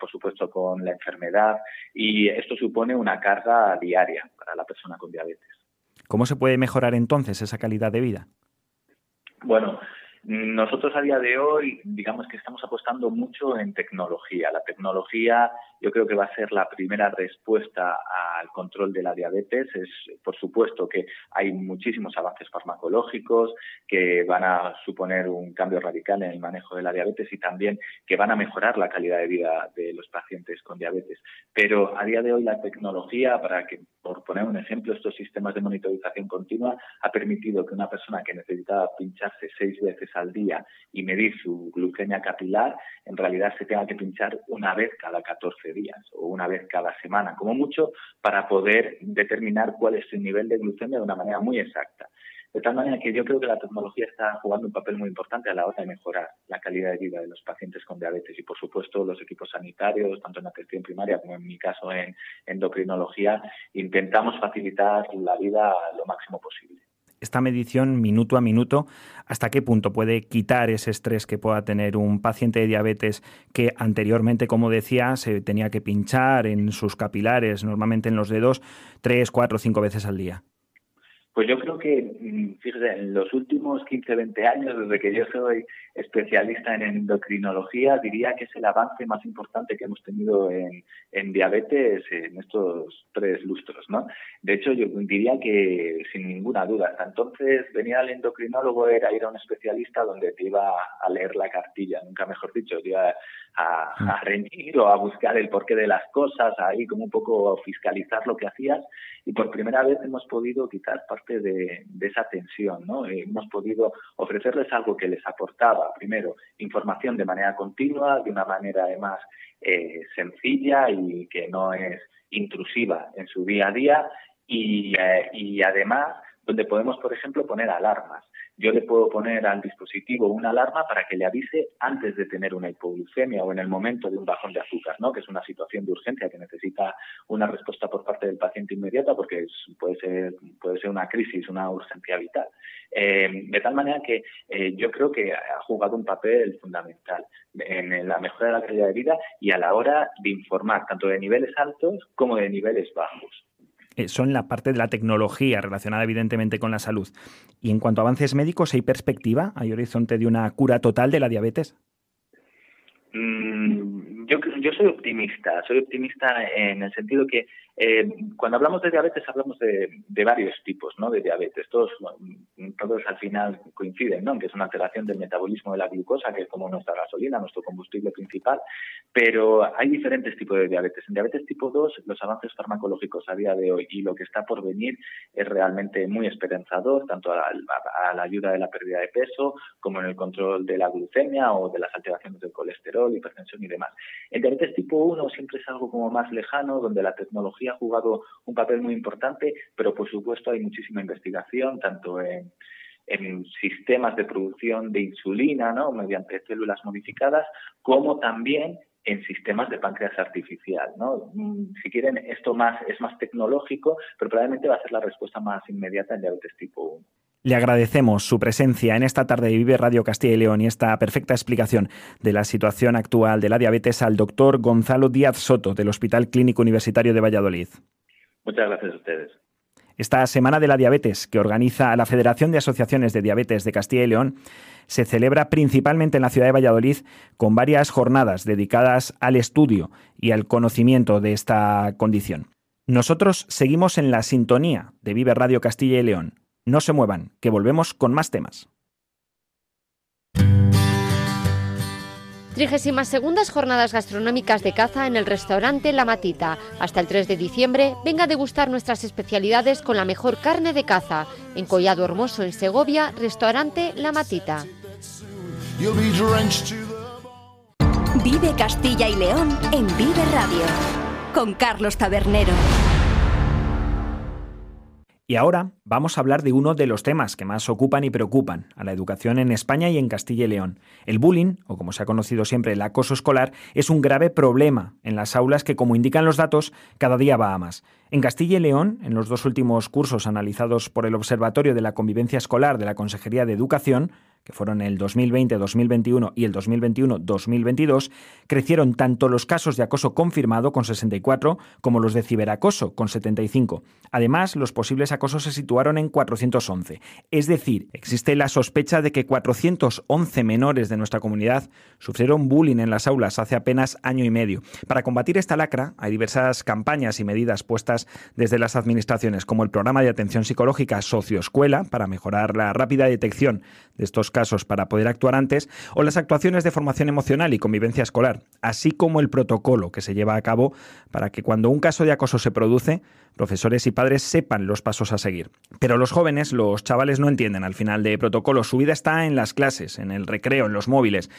por supuesto con la enfermedad. Y esto supone una carga diaria para la persona con diabetes. ¿Cómo se puede mejorar entonces esa calidad de vida? Bueno, nosotros a día de hoy, digamos que estamos apostando mucho en tecnología. La tecnología yo creo que va a ser la primera respuesta al control de la diabetes. Es, por supuesto, que hay muchísimos avances farmacológicos que van a suponer un cambio radical en el manejo de la diabetes y también que van a mejorar la calidad de vida de los pacientes con diabetes. Pero a día de hoy la tecnología, para que, por poner un ejemplo, estos sistemas de monitorización continua ha permitido que una persona que necesitaba pincharse seis veces al día y medir su glucemia capilar, en realidad se tenga que pinchar una vez cada 14 días o una vez cada semana, como mucho, para poder determinar cuál es su nivel de glucemia de una manera muy exacta. De tal manera que yo creo que la tecnología está jugando un papel muy importante a la hora de mejorar la calidad de vida de los pacientes con diabetes y, por supuesto, los equipos sanitarios, tanto en atención primaria como en mi caso en endocrinología, intentamos facilitar la vida lo máximo posible esta medición minuto a minuto, hasta qué punto puede quitar ese estrés que pueda tener un paciente de diabetes que anteriormente, como decía, se tenía que pinchar en sus capilares, normalmente en los dedos, tres, cuatro, cinco veces al día. Pues yo creo que, mm, fíjese, en los últimos 15, 20 años, desde que yo soy especialista en endocrinología, diría que es el avance más importante que hemos tenido en, en diabetes en estos tres lustros, ¿no? De hecho, yo diría que sin ninguna duda, hasta entonces venir al endocrinólogo era ir a un especialista donde te iba a leer la cartilla, nunca mejor dicho, te iba a, a reñir o a buscar el porqué de las cosas, ahí como un poco fiscalizar lo que hacías y por primera vez hemos podido quitar parte de, esa tensión, ¿no? Hemos podido ofrecerles algo que les aportaba, primero, información de manera continua, de una manera además eh, sencilla y que no es intrusiva en su día a día y, eh, y además donde podemos, por ejemplo, poner alarmas yo le puedo poner al dispositivo una alarma para que le avise antes de tener una hipoglucemia o en el momento de un bajón de azúcar, ¿no? que es una situación de urgencia que necesita una respuesta por parte del paciente inmediata porque puede, ser, puede ser una crisis, una urgencia vital. Eh, de tal manera que eh, yo creo que ha jugado un papel fundamental en la mejora de la calidad de vida y a la hora de informar tanto de niveles altos como de niveles bajos. Eh, son la parte de la tecnología relacionada evidentemente con la salud. Y en cuanto a avances médicos, ¿hay perspectiva? ¿Hay horizonte de una cura total de la diabetes? Mm, yo, yo soy optimista, soy optimista en el sentido que eh, cuando hablamos de diabetes hablamos de, varios tipos ¿no? de diabetes. Todos, todos al final coinciden, ¿no? que es una alteración del metabolismo de la glucosa, que es como nuestra gasolina, nuestro combustible principal. Pero hay diferentes tipos de diabetes. En diabetes tipo 2, los avances farmacológicos a día de hoy y lo que está por venir es realmente muy esperanzador, tanto a, la ayuda de la pérdida de peso como en el control de la glucemia o de las alteraciones del colesterol, hipertensión y demás. En diabetes tipo 1 siempre es algo como más lejano, donde la tecnología ha jugado un papel muy importante, pero por supuesto hay muchísima investigación, tanto en, en sistemas de producción de insulina, ¿no? mediante células modificadas, como también en sistemas de páncreas artificial. ¿no? Mm, si quieren, esto más es más tecnológico, pero probablemente va a ser la respuesta más inmediata en diabetes tipo 1. Le agradecemos su presencia en esta tarde de Vive Radio Castilla y León y esta perfecta explicación de la situación actual de la diabetes al doctor Gonzalo Díaz Soto del Hospital Clínico Universitario de Valladolid. Muchas gracias a ustedes. Esta Semana de la Diabetes, que organiza la Federación de Asociaciones de Diabetes de Castilla y León, se celebra principalmente en la ciudad de Valladolid con varias jornadas dedicadas al estudio y al conocimiento de esta condición. Nosotros seguimos en la sintonía de Vive Radio Castilla y León. No se muevan, que volvemos con más temas. 32 Jornadas Gastronómicas de Caza en el restaurante La Matita. Hasta el 3 de diciembre, venga a degustar nuestras especialidades con la mejor carne de caza. En Collado Hermoso, en Segovia, restaurante La Matita. Vive Castilla y León en Vive Radio. Con Carlos Tabernero. Y ahora vamos a hablar de uno de los temas que más ocupan y preocupan a la educación en España y en Castilla y León. El bullying, o como se ha conocido siempre el acoso escolar, es un grave problema en las aulas que, como indican los datos, cada día va a más. En Castilla y León, en los dos últimos cursos analizados por el Observatorio de la Convivencia Escolar de la Consejería de Educación, que fueron el 2020-2021 y el 2021-2022, crecieron tanto los casos de acoso confirmado con 64 como los de ciberacoso con 75. Además, los posibles acosos se situaron en 411. Es decir, existe la sospecha de que 411 menores de nuestra comunidad sufrieron bullying en las aulas hace apenas año y medio. Para combatir esta lacra, hay diversas campañas y medidas puestas desde las administraciones, como el programa de atención psicológica Socioescuela, para mejorar la rápida detección de estos casos para poder actuar antes, o las actuaciones de formación emocional y convivencia escolar, así como el protocolo que se lleva a cabo para que cuando un caso de acoso se produce, profesores y padres sepan los pasos a seguir. Pero los jóvenes, los chavales no entienden al final de protocolo, su vida está en las clases, en el recreo, en los móviles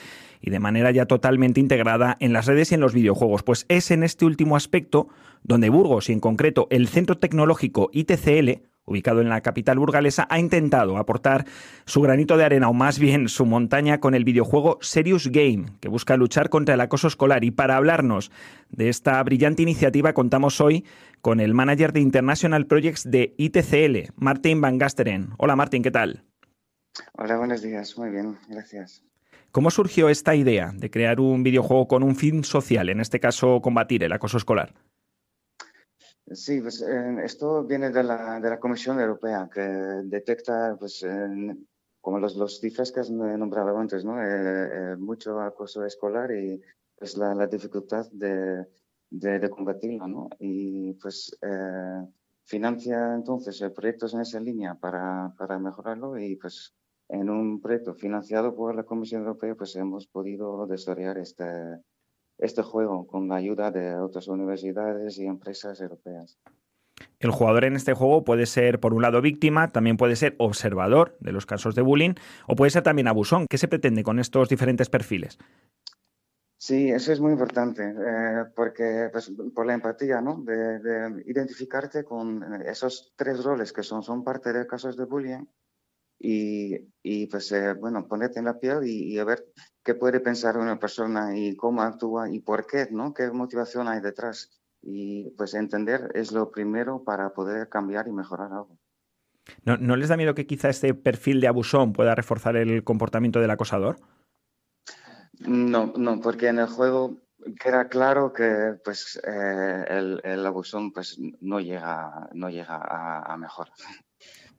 y de manera ya totalmente integrada en las redes y en los videojuegos, pues es en este último aspecto donde Burgos y en concreto el Centro Tecnológico ITCL ubicado en la capital burgalesa, ha intentado aportar su granito de arena, o más bien su montaña, con el videojuego Serious Game, que busca luchar contra el acoso escolar. Y para hablarnos de esta brillante iniciativa, contamos hoy con el manager de International Projects de ITCL, Martin Van Gasteren. Hola Martin, ¿qué tal? Hola, buenos días. Muy bien, gracias. ¿Cómo surgió esta idea de crear un videojuego con un fin social, en este caso combatir el acoso escolar? Sí, pues esto viene de la, de la, Comisión Europea, que detecta, pues, como los, los cifras que has nombrado antes, ¿no? Eh, eh, mucho acoso escolar y pues, la, la dificultad de, de, combatirlo. ¿no? Y pues eh, financia entonces proyectos en esa línea para, para mejorarlo y pues en un proyecto financiado por la Comisión Europea pues hemos podido desarrollar este, este juego con la ayuda de otras universidades y empresas europeas. El jugador en este juego puede ser, por un lado, víctima, también puede ser observador de los casos de bullying o puede ser también abusón. ¿Qué se pretende con estos diferentes perfiles? Sí, eso es muy importante, eh, porque pues, por la empatía, ¿no? De, identificarte con esos tres roles que son, son parte de casos de bullying y, y pues, eh, bueno, ponerte en la piel y, y, ver qué puede pensar una persona y cómo actúa y por qué, ¿no? ¿Qué motivación hay detrás? Y pues entender es lo primero para poder cambiar y mejorar algo. ¿No, ¿No les da miedo que quizá este perfil de abusón pueda reforzar el comportamiento del acosador? No, no, porque en el juego queda claro que pues eh, el, el, abusón pues no llega, no llega a, a mejor.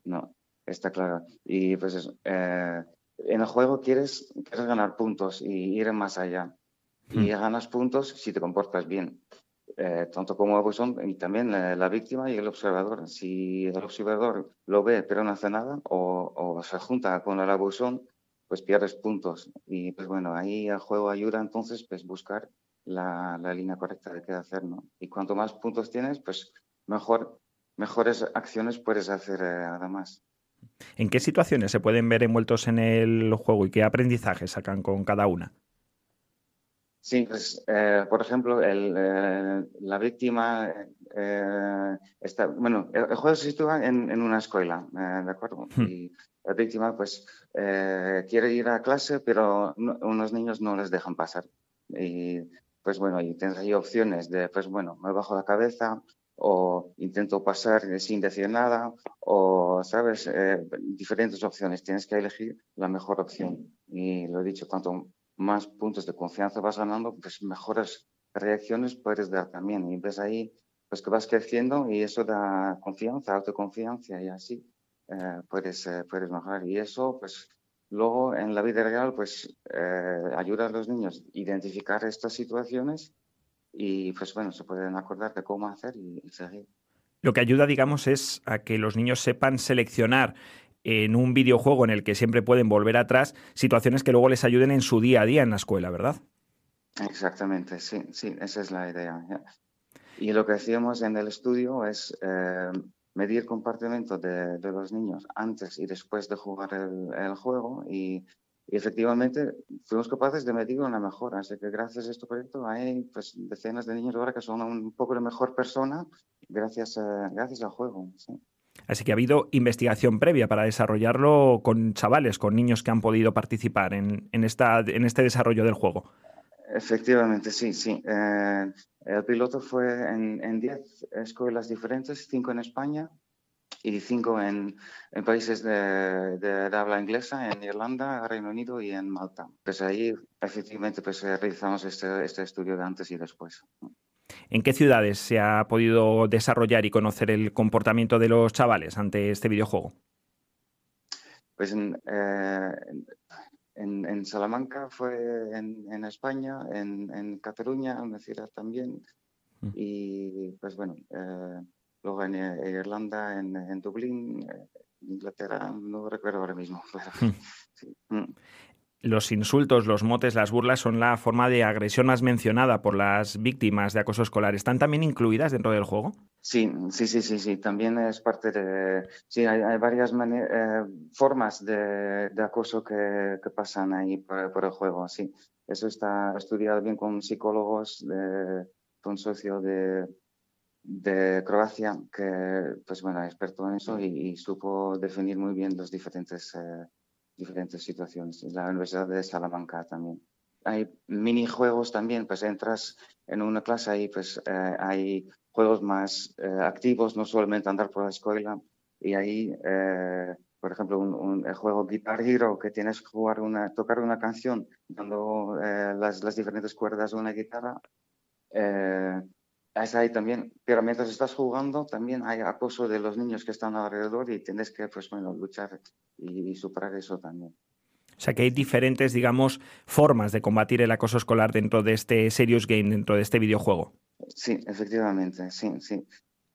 No, está claro. Y pues eh, en el juego quieres, quieres ganar puntos y ir más allá. Y hmm. ganas puntos si te comportas bien, eh, tanto como abusón y también la, víctima y el observador. Si el observador lo ve pero no hace nada o, o se junta con el abusón, pues pierdes puntos. Y pues bueno, ahí el juego ayuda entonces pues buscar la, la línea correcta de qué hacer, ¿no? Y cuanto más puntos tienes, pues mejor, mejores acciones puedes hacer eh, además. ¿En qué situaciones se pueden ver envueltos en el juego y qué aprendizaje sacan con cada una? Sí, pues, eh, por ejemplo, el, eh, la víctima eh, está, bueno, el, juego se sitúa en, en una escuela, ¿de acuerdo? Hmm. Y la víctima, pues, quiere ir a clase, pero unos niños no les dejan pasar. Y, pues, bueno, y tienes ahí opciones de, pues, bueno, me bajo la cabeza o intento pasar sin decir nada o, ¿sabes? diferentes opciones. Tienes que elegir la mejor opción. Y lo he dicho, cuanto más puntos de confianza vas ganando, pues mejores reacciones puedes dar también. Y ves ahí pues que vas creciendo y eso da confianza, autoconfianza y así eh, puedes, eh, puedes mejorar. Y eso, pues luego en la vida real, pues eh, ayuda a los niños a identificar estas situaciones y pues bueno, se pueden acordar de cómo hacer y, y seguir. Lo que ayuda, digamos, es a que los niños sepan seleccionar en un videojuego en el que siempre pueden volver atrás situaciones que luego les ayuden en su día a día en la escuela, ¿verdad? Exactamente, sí, sí, esa es la idea. Y lo que hacíamos en el estudio es eh, medir comportamiento de, de, los niños antes y después de jugar el, el juego y, y, efectivamente fuimos capaces de medir una mejora. Así que gracias a este proyecto hay pues, decenas de niños ahora que son un poco de mejor persona gracias, a, gracias al juego. Sí. Así que ha habido investigación previa para desarrollarlo con chavales, con niños que han podido participar en, en, esta, en este desarrollo del juego. Efectivamente, sí, sí. Eh, el piloto fue en 10 escuelas diferentes, cinco en España y cinco en, en países de, de, de, habla inglesa, en Irlanda, Reino Unido y en Malta. Pues ahí efectivamente pues, realizamos este, este estudio de antes y después. ¿En qué ciudades se ha podido desarrollar y conocer el comportamiento de los chavales ante este videojuego? Pues en, eh, en, en, Salamanca fue en, en España, en, Cataluña, en ciudad también, mm. y pues bueno, eh, luego en, Irlanda, en, Dublín, eh, Inglaterra, no recuerdo ahora mismo. Pero, mm. sí. mm los insultos, los motes, las burlas son la forma de agresión más mencionada por las víctimas de acoso escolar. ¿Están también incluidas dentro del juego? Sí, sí, sí, sí, sí. También es parte de... Sí, hay, hay varias eh, formas de, de acoso que, que, pasan ahí por, por, el juego, sí. Eso está estudiado bien con psicólogos, de, con socio de, de Croacia, que, pues bueno, experto en eso y, supo definir muy bien los diferentes... Eh, diferentes situaciones. La Universidad de Salamanca también. Hay minijuegos también, pues entras en una clase y pues eh, hay juegos más eh, activos, no solamente andar por la escuela. Y ahí, eh, por ejemplo, un, juego Guitar Hero, que tienes que jugar una, tocar una canción dando las, las, diferentes cuerdas de una guitarra. Es ahí también, pero mientras estás jugando también hay acoso de los niños que están alrededor y tienes que, pues bueno, luchar y, y, superar eso también. O sea que hay diferentes, digamos, formas de combatir el acoso escolar dentro de este serious game, dentro de este videojuego. Sí, efectivamente, sí, sí.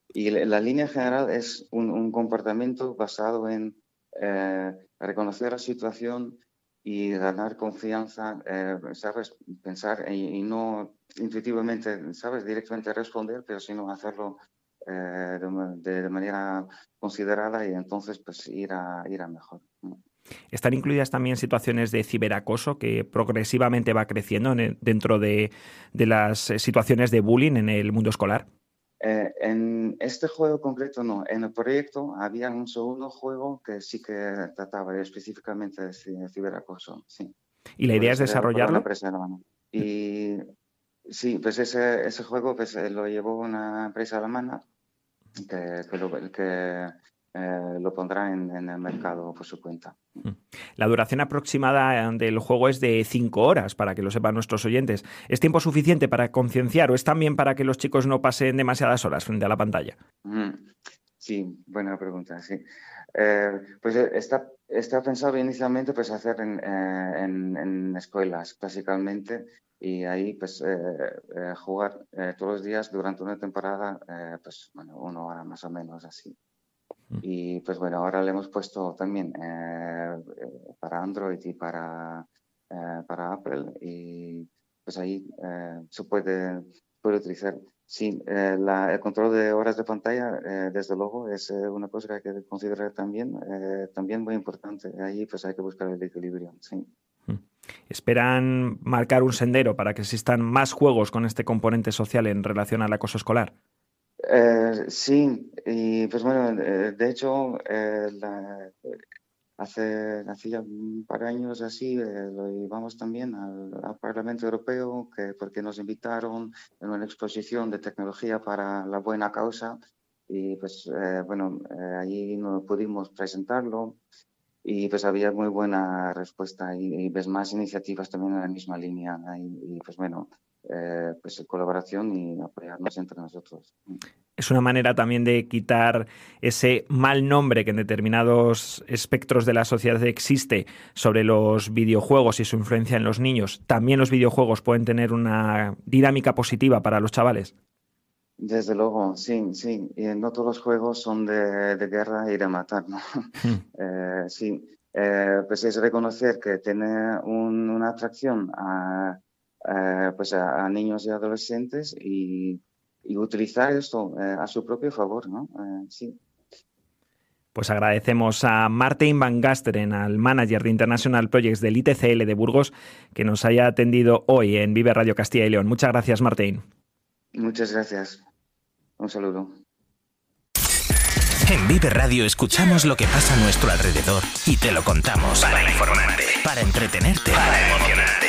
Y la línea general es un, un comportamiento basado en eh, reconocer la situación y ganar confianza, eh, ¿sabes? Pensar y, no intuitivamente, ¿sabes? Directamente responder, pero sino hacerlo eh, de, manera considerada y entonces pues ir a, ir a mejor. ¿Están incluidas también situaciones de ciberacoso que progresivamente va creciendo dentro de, de, las situaciones de bullying en el mundo escolar? Eh, en este juego concreto no. En el proyecto había un segundo juego que sí que trataba específicamente de ciberacoso. Sí. ¿Y la idea es desarrollarlo? Y sí, pues ese, ese juego pues, lo llevó una empresa alemana que, que, lo, que eh, lo pondrá en, en, el mercado por su cuenta. Mm. La duración aproximada del juego es de cinco horas, para que lo sepan nuestros oyentes. ¿Es tiempo suficiente para concienciar o es también para que los chicos no pasen demasiadas horas frente a la pantalla? Mm. Sí, buena pregunta, sí. Eh, pues está, está pensado inicialmente pues hacer en, eh, en, en escuelas, básicamente, y ahí pues eh, eh, jugar eh, todos los días durante una temporada, pues bueno, una hora más o menos así. Y pues bueno, ahora le hemos puesto también para Android y para, para Apple y pues ahí se puede, puede utilizar. Sí, la, el control de horas de pantalla, desde luego, es una cosa que hay que considerar también, también muy importante. Ahí pues hay que buscar el equilibrio, sí. ¿Esperan marcar un sendero para que existan más juegos con este componente social en relación al acoso escolar? Eh, sí, y pues bueno, de hecho, hace, hace, ya un par de años así lo llevamos también al, Parlamento Europeo que, porque nos invitaron en una exposición de tecnología para la buena causa. Y pues eh, bueno, eh, allí no pudimos presentarlo. Y pues había muy buena respuesta y, ves más iniciativas también en la misma línea. Y, pues bueno, eh, pues colaboración y apoyarnos entre nosotros. Es una manera también de quitar ese mal nombre que en determinados espectros de la sociedad existe sobre los videojuegos y su influencia en los niños. También los videojuegos pueden tener una dinámica positiva para los chavales. Desde luego, sí, sí. Y no todos los juegos son de, guerra y de matar, ¿no? Hmm. Eh, sí, eh, pues es reconocer que tiene una atracción a, pues a, niños y adolescentes y, utilizar esto eh, a su propio favor, ¿no? sí. Pues agradecemos a Martin Van Gasteren, al manager de International Projects del ITCL de Burgos, que nos haya atendido hoy en Vive Radio Castilla y León. Muchas gracias, Martín. Muchas gracias. Un saludo. En Vive Radio escuchamos lo que pasa a nuestro alrededor y te lo contamos. Para informarte, para entretenerte, para emocionarte.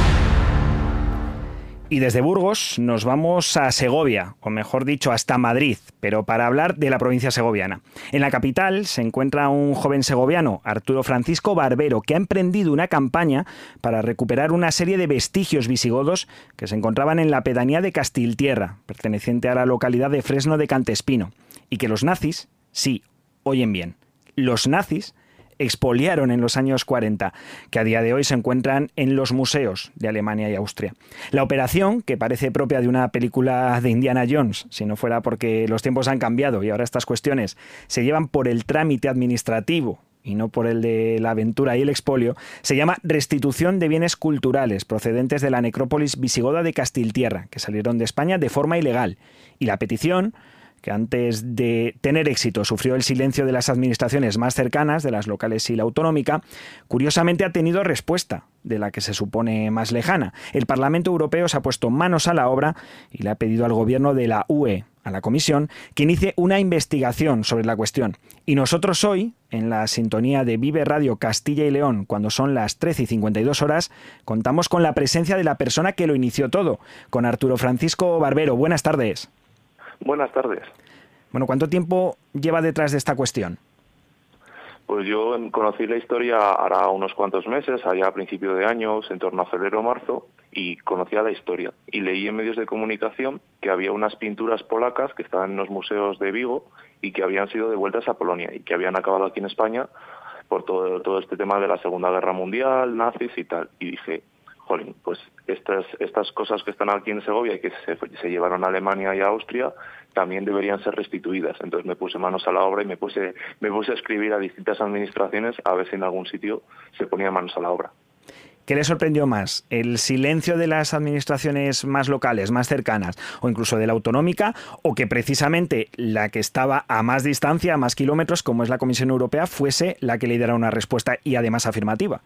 Y desde Burgos nos vamos a Segovia, o mejor dicho, hasta Madrid, pero para hablar de la provincia segoviana. En la capital se encuentra un joven segoviano, Arturo Francisco Barbero, que ha emprendido una campaña para recuperar una serie de vestigios visigodos que se encontraban en la pedanía de Castiltierra, perteneciente a la localidad de Fresno de Cantespino, y que los nazis, sí, oyen bien, los nazis expoliaron en los años 40, que a día de hoy se encuentran en los museos de Alemania y Austria. La operación, que parece propia de una película de Indiana Jones, si no fuera porque los tiempos han cambiado y ahora estas cuestiones se llevan por el trámite administrativo y no por el de la aventura y el expolio, se llama restitución de bienes culturales procedentes de la necrópolis visigoda de Castiltierra, que salieron de España de forma ilegal. Y la petición que antes de tener éxito sufrió el silencio de las administraciones más cercanas, de las locales y la autonómica, curiosamente ha tenido respuesta de la que se supone más lejana. El Parlamento Europeo se ha puesto manos a la obra y le ha pedido al gobierno de la UE, a la Comisión, que inicie una investigación sobre la cuestión. Y nosotros hoy, en la sintonía de Vive Radio Castilla y León, cuando son las 13 y 52 horas, contamos con la presencia de la persona que lo inició todo, con Arturo Francisco Barbero. Buenas tardes. Buenas tardes. Bueno, ¿cuánto tiempo lleva detrás de esta cuestión? Pues yo conocí la historia ahora unos cuantos meses, allá a principios de años, en torno a febrero o marzo, y conocía la historia. Y leí en medios de comunicación que había unas pinturas polacas que estaban en los museos de Vigo y que habían sido devueltas a Polonia y que habían acabado aquí en España por todo, todo este tema de la Segunda Guerra Mundial, nazis y tal. Y dije, pues estas, estas cosas que están aquí en Segovia y que se, llevaron a Alemania y a Austria también deberían ser restituidas. Entonces me puse manos a la obra y me puse, me puse a escribir a distintas administraciones a ver si en algún sitio se ponía manos a la obra. ¿Qué le sorprendió más? ¿El silencio de las administraciones más locales, más cercanas, o incluso de la autonómica, o que precisamente la que estaba a más distancia, a más kilómetros, como es la Comisión Europea, fuese la que le diera una respuesta y además afirmativa?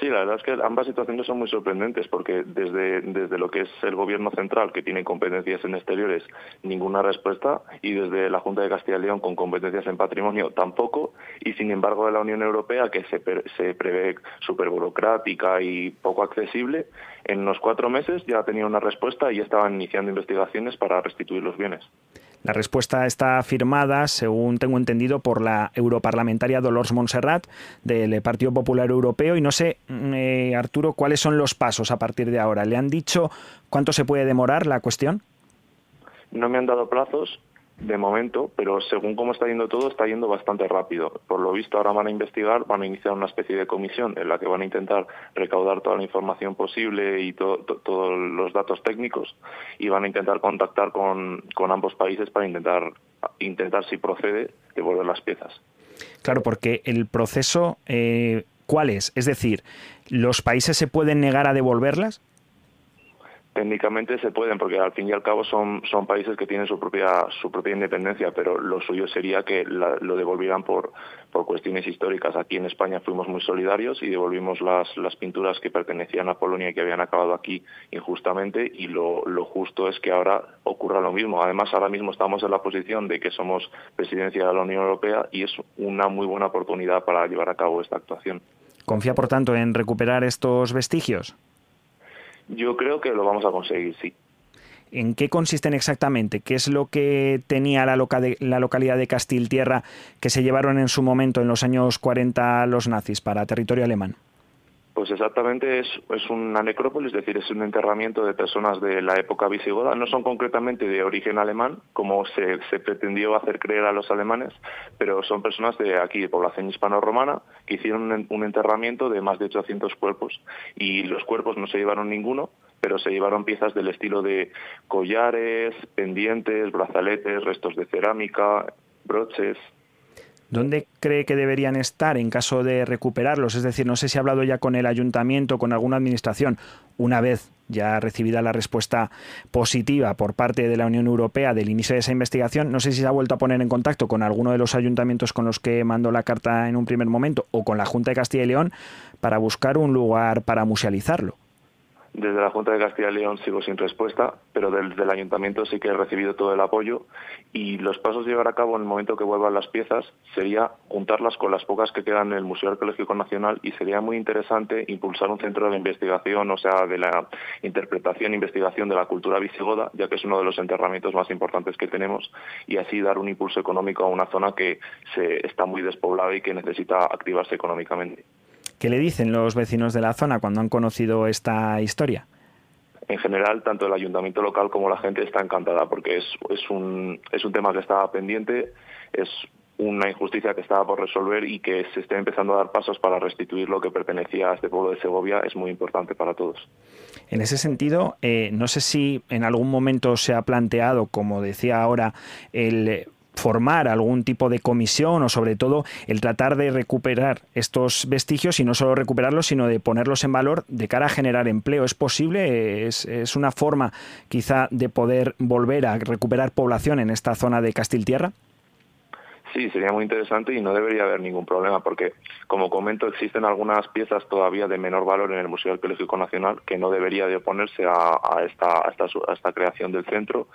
Sí, la verdad es que ambas situaciones son muy sorprendentes porque desde, desde lo que es el gobierno central, que tiene competencias en exteriores, ninguna respuesta, y desde la Junta de Castilla y León, con competencias en patrimonio, tampoco, y sin embargo de la Unión Europea, que se, se prevé súper burocrática y poco accesible, en unos cuatro meses ya tenía una respuesta y ya estaban iniciando investigaciones para restituir los bienes. La respuesta está firmada, según tengo entendido, por la europarlamentaria Dolores Montserrat del Partido Popular Europeo. Y no sé, mm, eh, Arturo, cuáles son los pasos a partir de ahora. ¿Le han dicho cuánto se puede demorar la cuestión? No me han dado plazos, de momento, pero según cómo está yendo todo, está yendo bastante rápido. Por lo visto, ahora van a investigar, van a iniciar una especie de comisión en la que van a intentar recaudar toda la información posible y todos los datos técnicos y van a intentar contactar con, con ambos países para intentar, intentar, si procede, devolver las piezas. Claro, porque el proceso, eh, ¿cuál es? Es decir, ¿los países se pueden negar a devolverlas? Técnicamente se pueden porque al fin y al cabo son, son países que tienen su propia su propia independencia pero lo suyo sería que lo devolvieran por por cuestiones históricas. Aquí en España fuimos muy solidarios y devolvimos las, las pinturas que pertenecían a Polonia y que habían acabado aquí injustamente y lo, lo justo es que ahora ocurra lo mismo. Además ahora mismo estamos en la posición de que somos presidencia de la Unión Europea y es una muy buena oportunidad para llevar a cabo esta actuación. Confía por tanto en recuperar estos vestigios yo creo que lo vamos a conseguir, sí. ¿En qué consisten exactamente? ¿Qué es lo que tenía la, la localidad de Castiltierra que se llevaron en su momento, en los años 40, los nazis para territorio alemán? Pues exactamente es, es, una necrópolis, es decir, es un enterramiento de personas de la época visigoda. No son concretamente de origen alemán, como se, se pretendió hacer creer a los alemanes, pero son personas de aquí, de población hispano-romana, que hicieron un, enterramiento de más de 800 cuerpos. Y los cuerpos no se llevaron ninguno, pero se llevaron piezas del estilo de collares, pendientes, brazaletes, restos de cerámica, broches, ¿Dónde cree que deberían estar en caso de recuperarlos? Es decir, no sé si ha hablado ya con el ayuntamiento, con alguna administración, una vez ya recibida la respuesta positiva por parte de la Unión Europea del inicio de esa investigación, no sé si se ha vuelto a poner en contacto con alguno de los ayuntamientos con los que mandó la carta en un primer momento o con la Junta de Castilla y León para buscar un lugar para musealizarlo. Desde la Junta de Castilla y León sigo sin respuesta, pero desde el Ayuntamiento sí que he recibido todo el apoyo y los pasos a llevar a cabo en el momento que vuelvan las piezas sería juntarlas con las pocas que quedan en el Museo Arqueológico Nacional y sería muy interesante impulsar un centro de investigación, o sea, de la interpretación e investigación de la cultura visigoda, ya que es uno de los enterramientos más importantes que tenemos y así dar un impulso económico a una zona que se está muy despoblada y que necesita activarse económicamente. ¿Qué le dicen los vecinos de la zona cuando han conocido esta historia? En general, tanto el ayuntamiento local como la gente está encantada porque es, es, un, es un tema que estaba pendiente, es una injusticia que estaba por resolver y que se esté empezando a dar pasos para restituir lo que pertenecía a este pueblo de Segovia es muy importante para todos. En ese sentido, eh, no sé si en algún momento se ha planteado, como decía ahora, el formar algún tipo de comisión o sobre todo el tratar de recuperar estos vestigios y no solo recuperarlos, sino de ponerlos en valor de cara a generar empleo. ¿Es posible? ¿Es, es una forma quizá de poder volver a recuperar población en esta zona de Castiltierra? Sí, sería muy interesante y no debería haber ningún problema porque, como comento, existen algunas piezas todavía de menor valor en el Museo Arqueológico Nacional que no debería de oponerse a, a, esta, a, esta, a esta creación del centro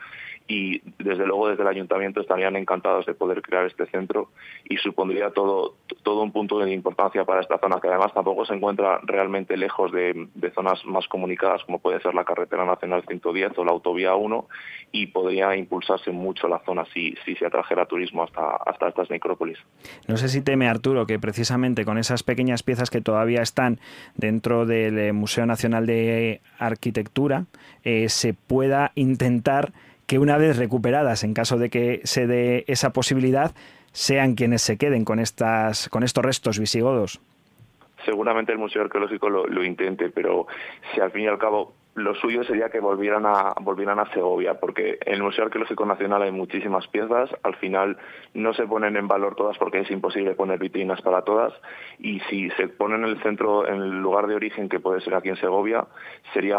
y desde luego desde el ayuntamiento estarían encantados de poder crear este centro y supondría todo, todo un punto de importancia para esta zona que además tampoco se encuentra realmente lejos de, zonas más comunicadas como puede ser la carretera nacional 110 o la autovía 1 y podría impulsarse mucho la zona si, si se atrajera turismo hasta, hasta estas necrópolis. No sé si teme Arturo que precisamente con esas pequeñas piezas que todavía están dentro del eh, Museo Nacional de Arquitectura eh, se pueda intentar que una vez recuperadas, en caso de que se dé esa posibilidad, sean quienes se queden con, estas, con estos restos visigodos. Seguramente el Museo Arqueológico lo, intente, pero si al fin y al cabo lo suyo sería que volvieran a, volvieran a Segovia, porque en el Museo Arqueológico Nacional hay muchísimas piezas, al final no se ponen en valor todas porque es imposible poner vitrinas para todas, y si se ponen en el centro, en el lugar de origen, que puede ser aquí en Segovia, sería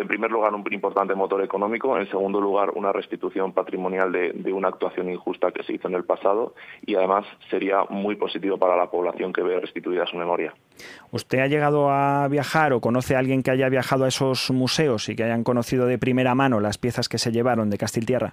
en primer lugar, un importante motor económico, en segundo lugar, una restitución patrimonial de, una actuación injusta que se hizo en el pasado y además sería muy positivo para la población que ve restituida su memoria. ¿Usted ha llegado a viajar o conoce a alguien que haya viajado a esos museos y que hayan conocido de primera mano las piezas que se llevaron de Castiltierra?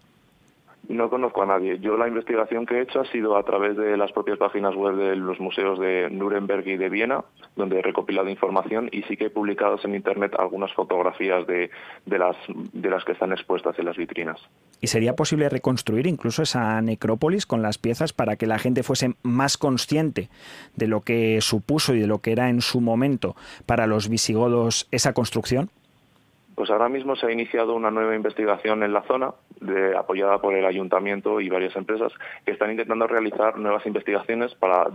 No conozco a nadie. Yo la investigación que he hecho ha sido a través de las propias páginas web de los museos de Nuremberg y de Viena, donde he recopilado información y sí que he publicado en Internet algunas fotografías de, las, de las que están expuestas en las vitrinas. ¿Y sería posible reconstruir incluso esa necrópolis con las piezas para que la gente fuese más consciente de lo que supuso y de lo que era en su momento para los visigodos esa construcción? Pues ahora mismo se ha iniciado una nueva investigación en la zona, de, apoyada por el ayuntamiento y varias empresas, que están intentando realizar nuevas investigaciones para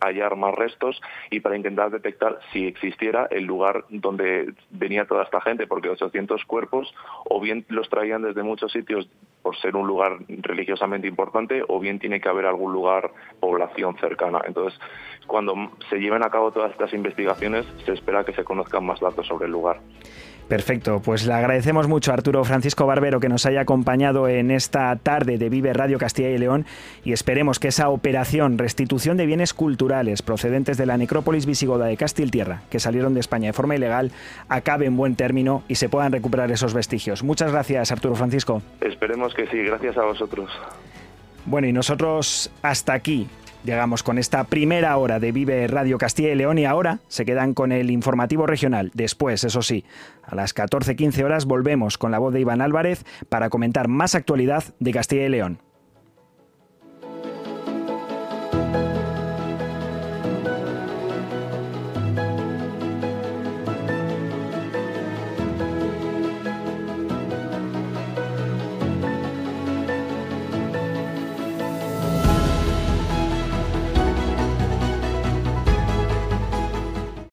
hallar más restos y para intentar detectar si existiera el lugar donde venía toda esta gente, porque 800 cuerpos o bien los traían desde muchos sitios por ser un lugar religiosamente importante o bien tiene que haber algún lugar, población cercana. Entonces, cuando se lleven a cabo todas estas investigaciones, se espera que se conozcan más datos sobre el lugar. Perfecto, pues le agradecemos mucho a Arturo Francisco Barbero que nos haya acompañado en esta tarde de Vive Radio Castilla y León y esperemos que esa operación restitución de bienes culturales procedentes de la necrópolis visigoda de Castiltierra, que salieron de España de forma ilegal, acabe en buen término y se puedan recuperar esos vestigios. Muchas gracias, Arturo Francisco. Esperemos que sí, gracias a vosotros. Bueno, y nosotros hasta aquí Llegamos con esta primera hora de Vive Radio Castilla y León y ahora se quedan con el informativo regional. Después, eso sí, a las 14.15 horas volvemos con la voz de Iván Álvarez para comentar más actualidad de Castilla y León.